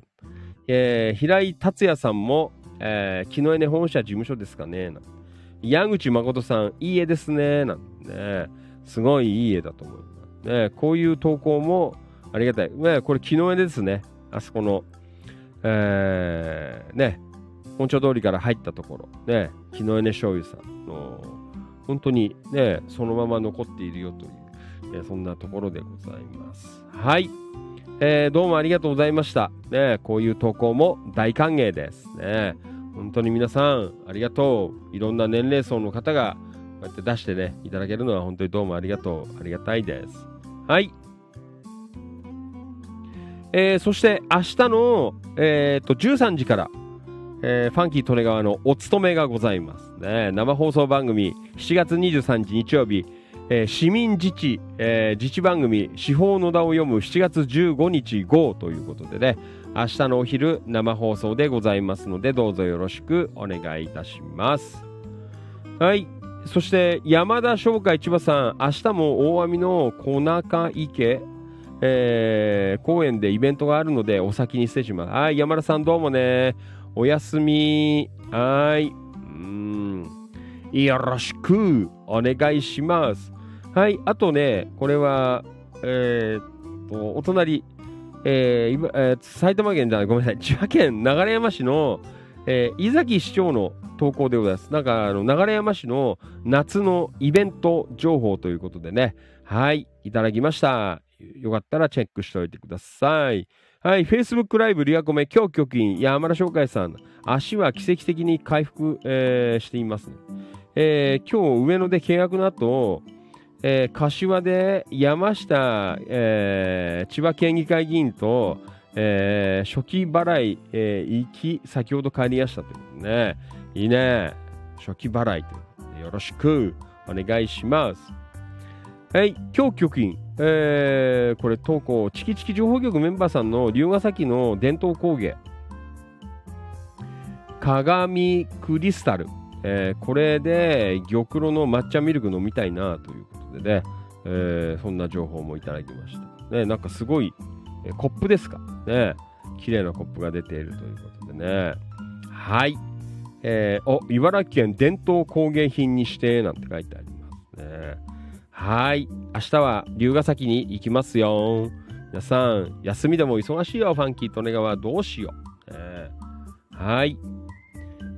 えー、平井達也さんも、えー、木のエネ本社事務所ですかねな矢口誠さん、いい絵ですねなんね。すごいいい絵だと思います。ね、こういう投稿もありがたい。ね、これ木の絵ですね。あそこの、えー、ね、本町通りから入ったところ、ね、木のエネ醤油さんの、本当にね、そのまま残っているよという、ね、そんなところでございます。はい。えー、どうもありがとうございました。ね、こういう投稿も大歓迎です。ね、本当に皆さんありがとう。いろんな年齢層の方がこうやって出してね、いただけるのは本当にどうもありがとう。ありがたいです。はい。えー、そして明日の、えー、と13時から、えーファンキー利根川のお勤めがございます。ね、生放送番組、7月23日日曜日、えー市民自治、えー自治番組、司法野田を読む7月15日号ということでね、明日のお昼生放送でございますので、どうぞよろしくお願いいたします。はい。そして、山田商会千葉さん、明日も大網の小中池、えー公園でイベントがあるので、お先に失礼します。はい、山田さんどうもね。おやすみ。はい。うん。よろしくお願いします。はい。あとね、これは、えーっと、お隣、えーえー埼玉県じゃない、ごめんなさい、千葉県流山市の、えー井崎市長の投稿でございます。なんか、あの流山市の夏のイベント情報ということでね、はい、いただきました。よかったらチェックしておいてください。はい、Facebook ライブリアコメ、今日局員、山田翔海さん、足は奇跡的に回復、えーしています、えー今日上野で契約の後、えー柏で山下、えー千葉県議会議員と、えー初期払い、えー行き、先ほど帰りましたということね。いいね。初期払いということでよろしくお願いします。はい、今日局員、えーこれ投稿、チキチキ情報局メンバーさんの龍ヶ崎の伝統工芸、鏡クリスタル、えーこれで玉露の抹茶ミルク飲みたいなということでね、えーそんな情報もいただきました。ね、なんかすごい、えコップですかね、綺麗なコップが出ているということでね。はい。えーお、茨城県伝統工芸品にしてなんて書いてありますね。はい。明日は龍ヶ崎に行きますよ。皆さん、休みでも忙しいよ、ファンキー利根川。どうしよう。えーはい。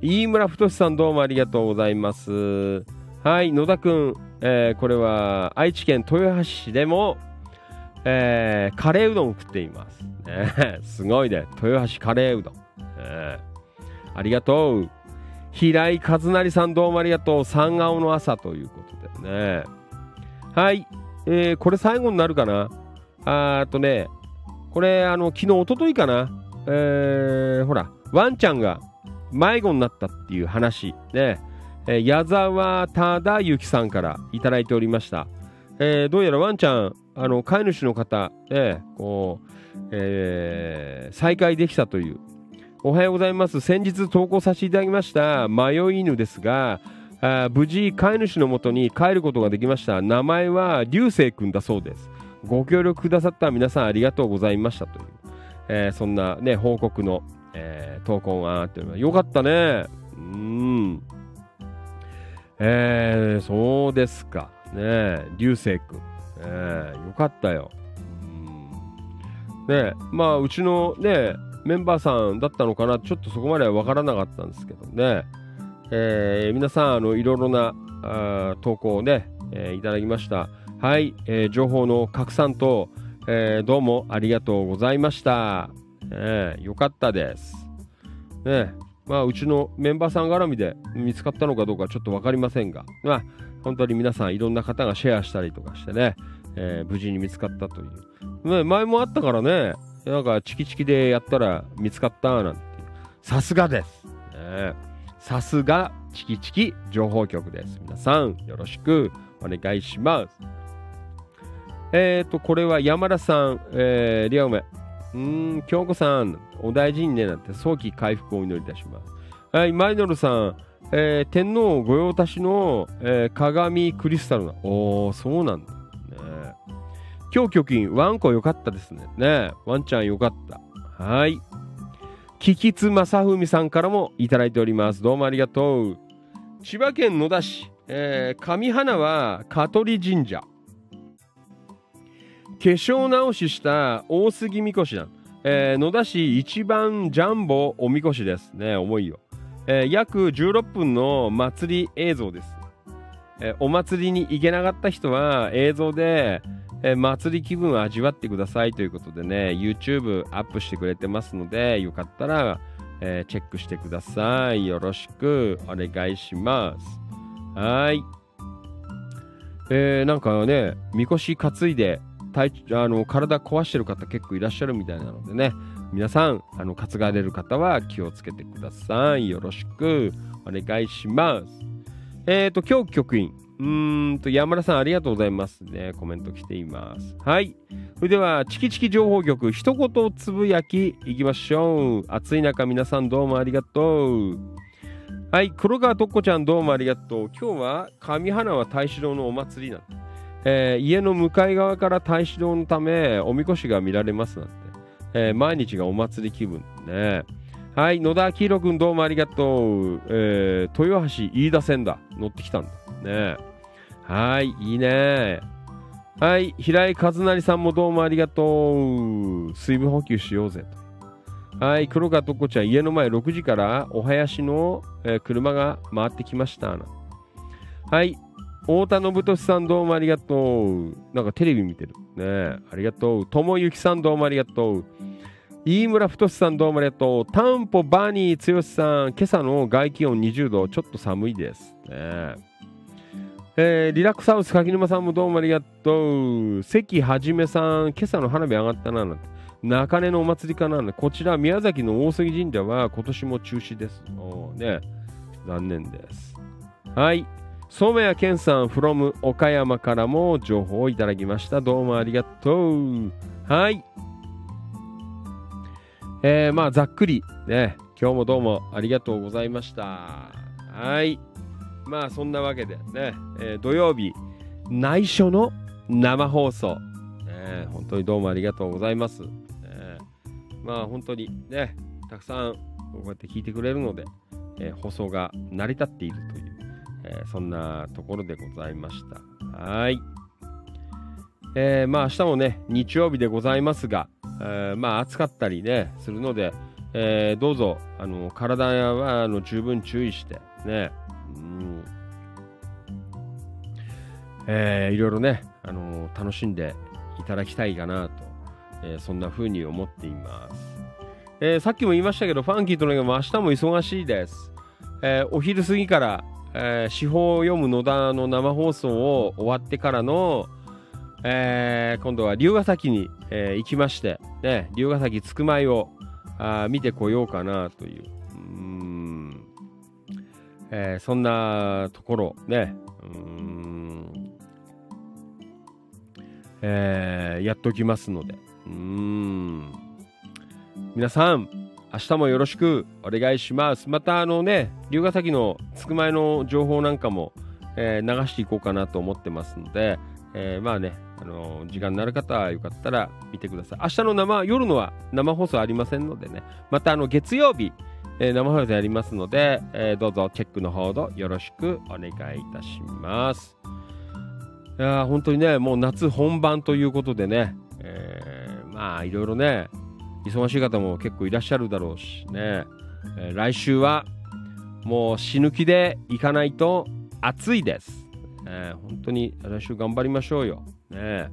飯村太さんどうもありがとうございます。はい、野田くん、えーこれは愛知県豊橋市でも、えーカレーうどんを食っています。ね、すごいね、豊橋カレーうどん。えーありがとう。平井和成さんどうもありがとう。三顔の朝ということでね。はい、えーこれ最後になるかな？あーとね、これ、あの、昨日、一昨日かな？えーほら、ワンちゃんが迷子になったっていう話。ね。えー矢沢忠之さんからいただいておりました。えーどうやらワンちゃん、あの、飼い主の方、えーこう、えー再会できたという。おはようございます。先日投稿させていただきました迷い犬ですが、あ無事飼い主のもとに帰ることができました。名前は流星くんだそうです。ご協力くださった皆さんありがとうございましたという、えーそんなね、報告の、えー投稿があってよかったね。うん。えー、そうですか。ね流星くん。えーよかったよ。うんねまあ、うちのね、メンバーさんだったのかな、ちょっとそこまでは分からなかったんですけどね。えー皆さん、あの、いろいろなあ投稿をね、えーいただきました。はい、えー情報の拡散と、えーどうもありがとうございました。えーよかったです。ねまあ、うちのメンバーさん絡みで見つかったのかどうかちょっと分かりませんが、まあ、本当に皆さんいろんな方がシェアしたりとかしてね、えー無事に見つかったという。ね、前もあったからね、なんかチキチキでやったら見つかったなんて。さすがです。ねさすがチキチキ情報局です。皆さんよろしくお願いします。えっ、ー、と、これは山田さん、えー、リアウメ。うん、京子さん、お大事にね、なんて早期回復をお祈りいたします。はい、マイノルさん、えー天皇御用達の、えー鏡クリスタルな。おー、そうなんだ。ね、今日局員、ワンコよかったですね。ねワンちゃんよかった。はい。キキツ正文さんからもいただいております。どうもありがとう。千葉県野田市、えー上花は香取神社。化粧直しした大杉みこしだ、えー野田市一番ジャンボおみこしですね重いよ、えー約16分の祭り映像です、えーお祭りに行けなかった人は映像で、えー祭り気分を味わってくださいということでね YouTube アップしてくれてますのでよかったら、えーチェックしてくださいよろしくお願いしますはいえーなんかねみこし担いで体あの体壊してる方結構いらっしゃるみたいなのでね皆さん、あの、担がれる方は気をつけてください。よろしくお願いします。えっ、ー、と、今日局員。うーんと、山田さんありがとうございますね。コメント来ています。はい。それでは、チキチキ情報局、一言つぶやきいきましょう。暑い中、皆さんどうもありがとう。はい。黒川とっこちゃんどうもありがとう。今日は、上花は太子堂のお祭りなんて。えー、家の向かい側から太子堂のためおみこしが見られますなんて、えー、毎日がお祭り気分ねはい野田明宏君どうもありがとう、えー、豊橋飯田線だ乗ってきたんだねはいいいねはい平井和成さんもどうもありがとう水分補給しようぜとはい黒川とこちゃん家の前6時からお囃子の、えー、車が回ってきましたはい太田信俊さんどうもありがとう。なんかテレビ見てる。ねありがとう。ともゆきさんどうもありがとう。飯村太さんどうもありがとう。タンポバニー剛さん、今朝の外気温20度、ちょっと寒いです。ねえー、リラックスハウス柿沼さんもどうもありがとう。関はじめさん、今朝の花火上がったな、な。中根のお祭りかな、こちら宮崎の大杉神社は今年も中止です。おね、残念です。はい。染谷健さん from 岡山からも情報をいただきました。どうもありがとう。はい。えー、まあ、ざっくりね、今日もどうもありがとうございました。はい。まあ、そんなわけでね、えー、土曜日、内緒の生放送、ね、本当にどうもありがとうございます。ね、まあ、本当にね、たくさんこうやって聞いてくれるので、え、放送が成り立っているというえ、そんなところでございました。はい。え、まあ明日もね、日曜日でございますが、え、まあ暑かったりね、するので、え、どうぞ、あの、体はあの十分注意して、ね、うん、えー、いろいろね、あの楽しんでいただきたいかなと、えー、そんな風に思っています。えー、さっきも言いましたけど、ファンキーとのも明日も忙しいです。えー、お昼過ぎからえー、司法を読む野田の生放送を終わってからの、えー、今度は龍ヶ崎に、えー、行きまして、ね、龍ヶ崎つくまいをあ見てこようかなという、うん、えー、そんなところね、うんえー、やっておきますので、うん皆さん、明日もよろしくお願いします。またあのね、龍ヶ崎のつくまえの情報なんかも、えー、流していこうかなと思ってますので、えー、まあね、あの、時間になる方はよかったら見てください。明日の生、夜のは生放送ありませんのでね、またあの月曜日、えー、生放送やりますので、えどうぞチェックのほどよろしくお願いいたします。いや本当にね、もう夏本番ということでね、えまあいろいろね、忙しい方も結構いらっしゃるだろうしね、え、来週はもう死ぬ気で行かないと暑いです、えー、本当に来週頑張りましょうよ、ねえ。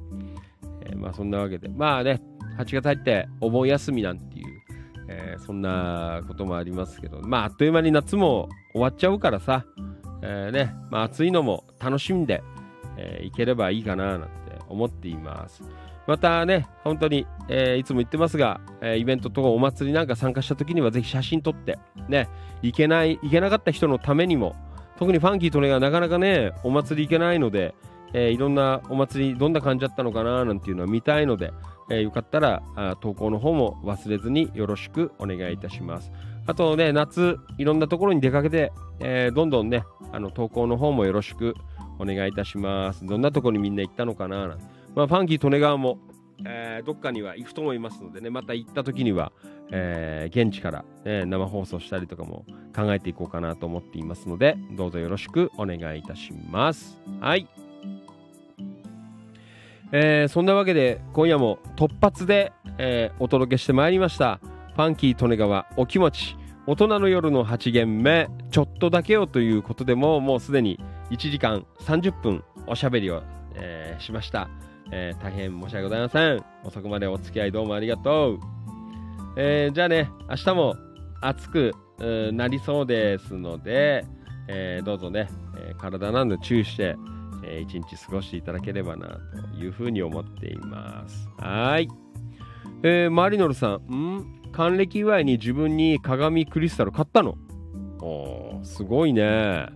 ー、まあそんなわけで。まあね8月入ってお盆休みなんていう、えそんなこともありますけどまああっという間に夏も終わっちゃうからさ、えねまあ、暑いのも楽しんで、えいければいいかななんて思っています。またね、本当に、えー、いつも言ってますが、えー、イベントとかお祭りなんか参加した時にはぜひ写真撮って、ね、行けない、行けなかった人のためにも、特にファンキーとねがなかなかね、お祭り行けないので、えー、いろんなお祭りどんな感じだったのかななんていうのは見たいので、えー、よかったらあ投稿の方も忘れずによろしくお願いいたします。あとね、夏、いろんなところに出かけて、えー、どんどんね、あの投稿の方もよろしくお願いいたします。どんなところにみんな行ったのかな？まあ、ファンキー利根川も、えー、どっかには行くと思いますのでね、また行った時には、えー、現地から、ね、生放送したりとかも考えていこうかなと思っていますので、どうぞよろしくお願いいたします。はい。えー、そんなわけで、今夜も突発で、えー、お届けしてまいりました。ファンキー利根川お気持ち。大人の夜の8限目、ちょっとだけよということでも、もうすでに1時間30分おしゃべりを、えー、しました。えー、大変申し訳ございません。遅くまでお付き合いどうもありがとう。えー、じゃあね、明日も暑くなりそうですので、えー、どうぞね、え体など注意して、え一日過ごしていただければなというふうに思っています。はい。えー、マリノルさん、ん？還暦祝いに自分に鏡クリスタル買ったの？おーすごいね。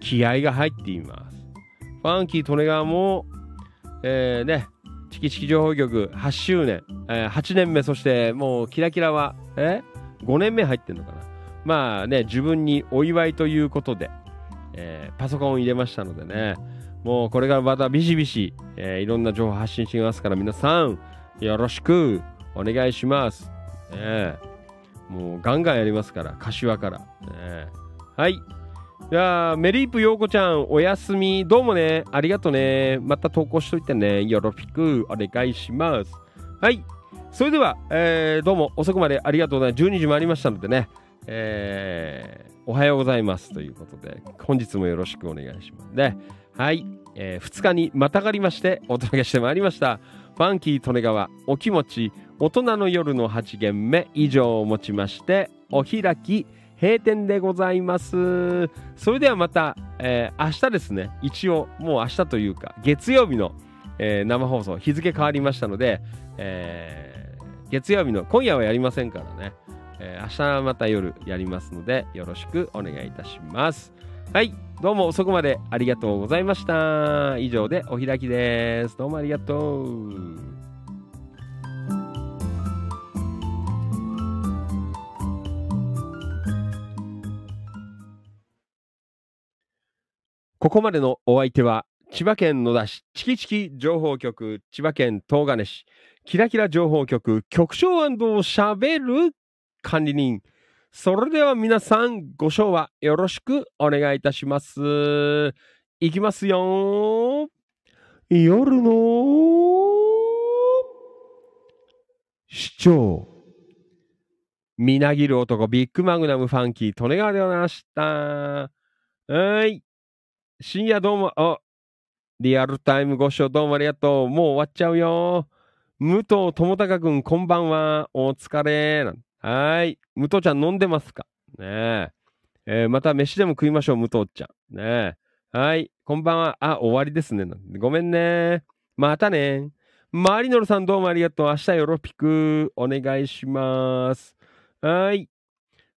気合が入っています。ファンキー・利根川も、えー、ね、チキチキ情報局8周年、えー、8年目、そしてもうキラキラは、え ?5 年目入ってんのかな。まあね、自分にお祝いということで、えー、パソコンを入れましたのでね、もうこれからまたビシビシ、えー、いろんな情報発信してますから皆さん、よろしくお願いします。ね、もうガンガンやりますから、柏から。ね、はい。じゃあ、メリープ陽子ちゃん、おやすみ。どうもね、ありがとね。また投稿しといてね。よろしくお願いします。はい。それでは、えー、どうも遅くまでありがとうございます。12時もありましたのでね、えー、おはようございますということで、本日もよろしくお願いしますね。はい。えー、2日にまたがりましてお届けしてまいりました。ファンキー利根川お気持ち大人の夜の8限目以上をもちましてお開き閉店でございます。それではまた、えー、明日ですね、一応もう明日というか月曜日の、えー、生放送日付変わりましたので、えー、月曜日の今夜はやりませんからね、え明日また夜やりますのでよろしくお願いいたします。はい、どうも遅くまでありがとうございました。以上でお開きです。どうもありがとう。ここまでのお相手は、千葉県野田市チキチキ情報局、千葉県東金市、キラキラ情報局、局長しゃべる管理人、それでは皆さん、ご賞はよろしくお願いいたします。いきますよ。夜の市長。みなぎる男、ビッグマグナムファンキー、利根川でございました。はい。深夜どうも、あ、リアルタイムご視聴どうもありがとう。もう終わっちゃうよ。武藤智隆くん、こんばんは。お疲れ。はい。武藤ちゃん飲んでますか？ねえ。えー、また飯でも食いましょう、武藤ちゃん。ねえ。はい。こんばんは。あ、終わりですね。ごめんね。またね。マリノルさんどうもありがとう。明日よろぴくお願いします。はい。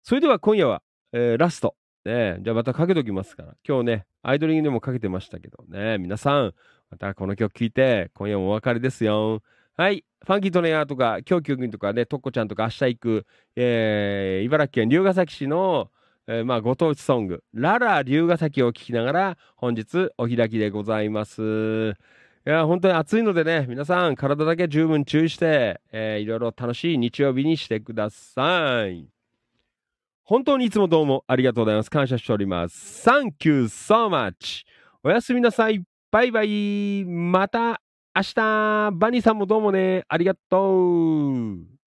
それでは今夜は、えー、ラスト。ねじゃあまたかけときますから。今日ね、アイドリングでもかけてましたけどね。皆さん、またこの曲聴いて、今夜もお別れですよ。はい。ファンキートネアとか、京急君とかね、トッコちゃんとか明日行く、えー、茨城県龍ケ崎市の、えー、まあ、ご当地ソング、ララ龍ケ崎を聴きながら、本日お開きでございます。いや、本当に暑いのでね、皆さん、体だけ十分注意して、えー、いろいろ楽しい日曜日にしてください。本当にいつもどうもありがとうございます。感謝しております。Thank you so much! おやすみなさい。バイバイ。また明日バニーさんもどうもね、ありがとう。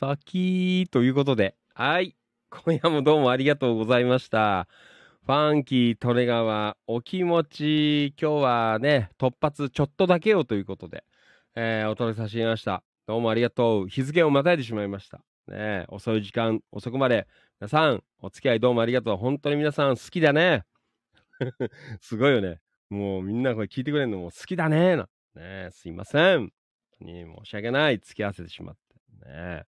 が咲きということで、はい。今夜もどうもありがとうございました。ファンキー、利根川、お気持ち、今日はね、突発ちょっとだけよということで、えーお届けさせていました。どうもありがとう。日付をまたいでしまいました。ね、遅い時間、遅くまで、皆さん、お付き合いどうもありがとう。本当に皆さん好きだね。すごいよね。もうみんなこれ聞いてくれるのも好きだね。ねすいません。本当に申し訳ない。付き合わせてしまって。ね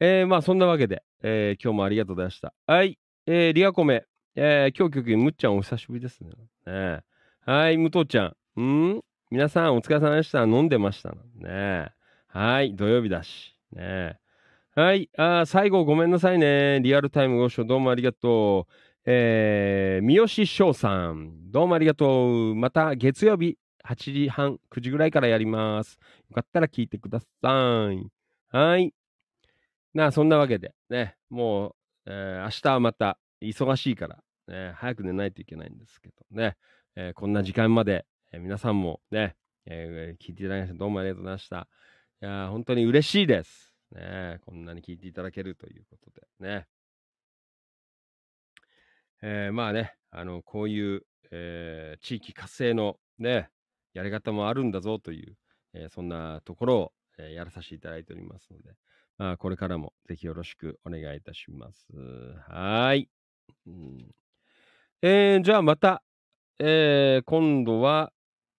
えー、まあそんなわけで、えー今日もありがとうございました。はい。えー、リアコメ。えー、今日局むっちゃんお久しぶりですね。ねはい、武藤ちゃん。ん？皆さんお疲れ様でした。飲んでましたねはい、土曜日だし。ねはい、あ最後ごめんなさいね。リアルタイムご視聴どうもありがとう。えー、三好翔さん、どうもありがとう。また月曜日8時半、9時ぐらいからやります。よかったら聞いてください。はい。なあ、そんなわけで、ね、もう、えー明日はまた忙しいから、ね、早く寝ないといけないんですけどね、えーこんな時間まで、えー皆さんもね、え聞いていただきましてどうもありがとうございました。いや本当に嬉しいです。ね、こんなに聞いていただけるということでね。えまあね、あの、こういう、え地域活性のね、やり方もあるんだぞという、えそんなところを、えやらさせていただいておりますので、あ、これからもぜひよろしくお願いいたします。はい。うんえーじゃあまた、えー今度は、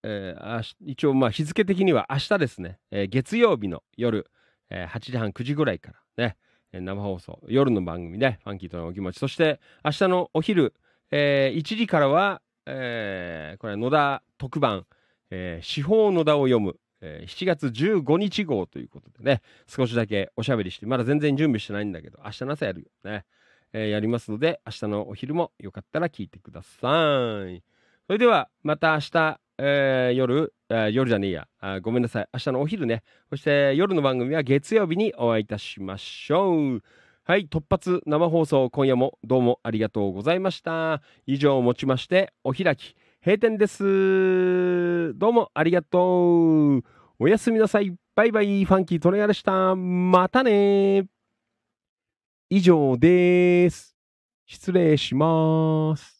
えー一応まあ日付的には明日ですね、えー月曜日の夜、えー8時半9時ぐらいからね、えー生放送、夜の番組ね、ファンキーとのお気持ち、そして明日のお昼、えー1時からは、えーこれ野田特番、えー司法野田を読む、えー7月15日号ということでね、少しだけおしゃべりして、まだ全然準備してないんだけど、明日の朝やるよね。えーやりますので、明日のお昼もよかったら聞いてください。それでは、また明日、えー夜、え夜じゃねえやあ、ごめんなさい。明日のお昼ね。そして夜の番組は月曜日にお会いいたしましょう。はい、突発生放送、今夜もどうもありがとうございました。以上をもちまして、お開き、閉店です。どうもありがとう。おやすみなさい。バイバイ。ファンキートレガでした。またね以上です。失礼します。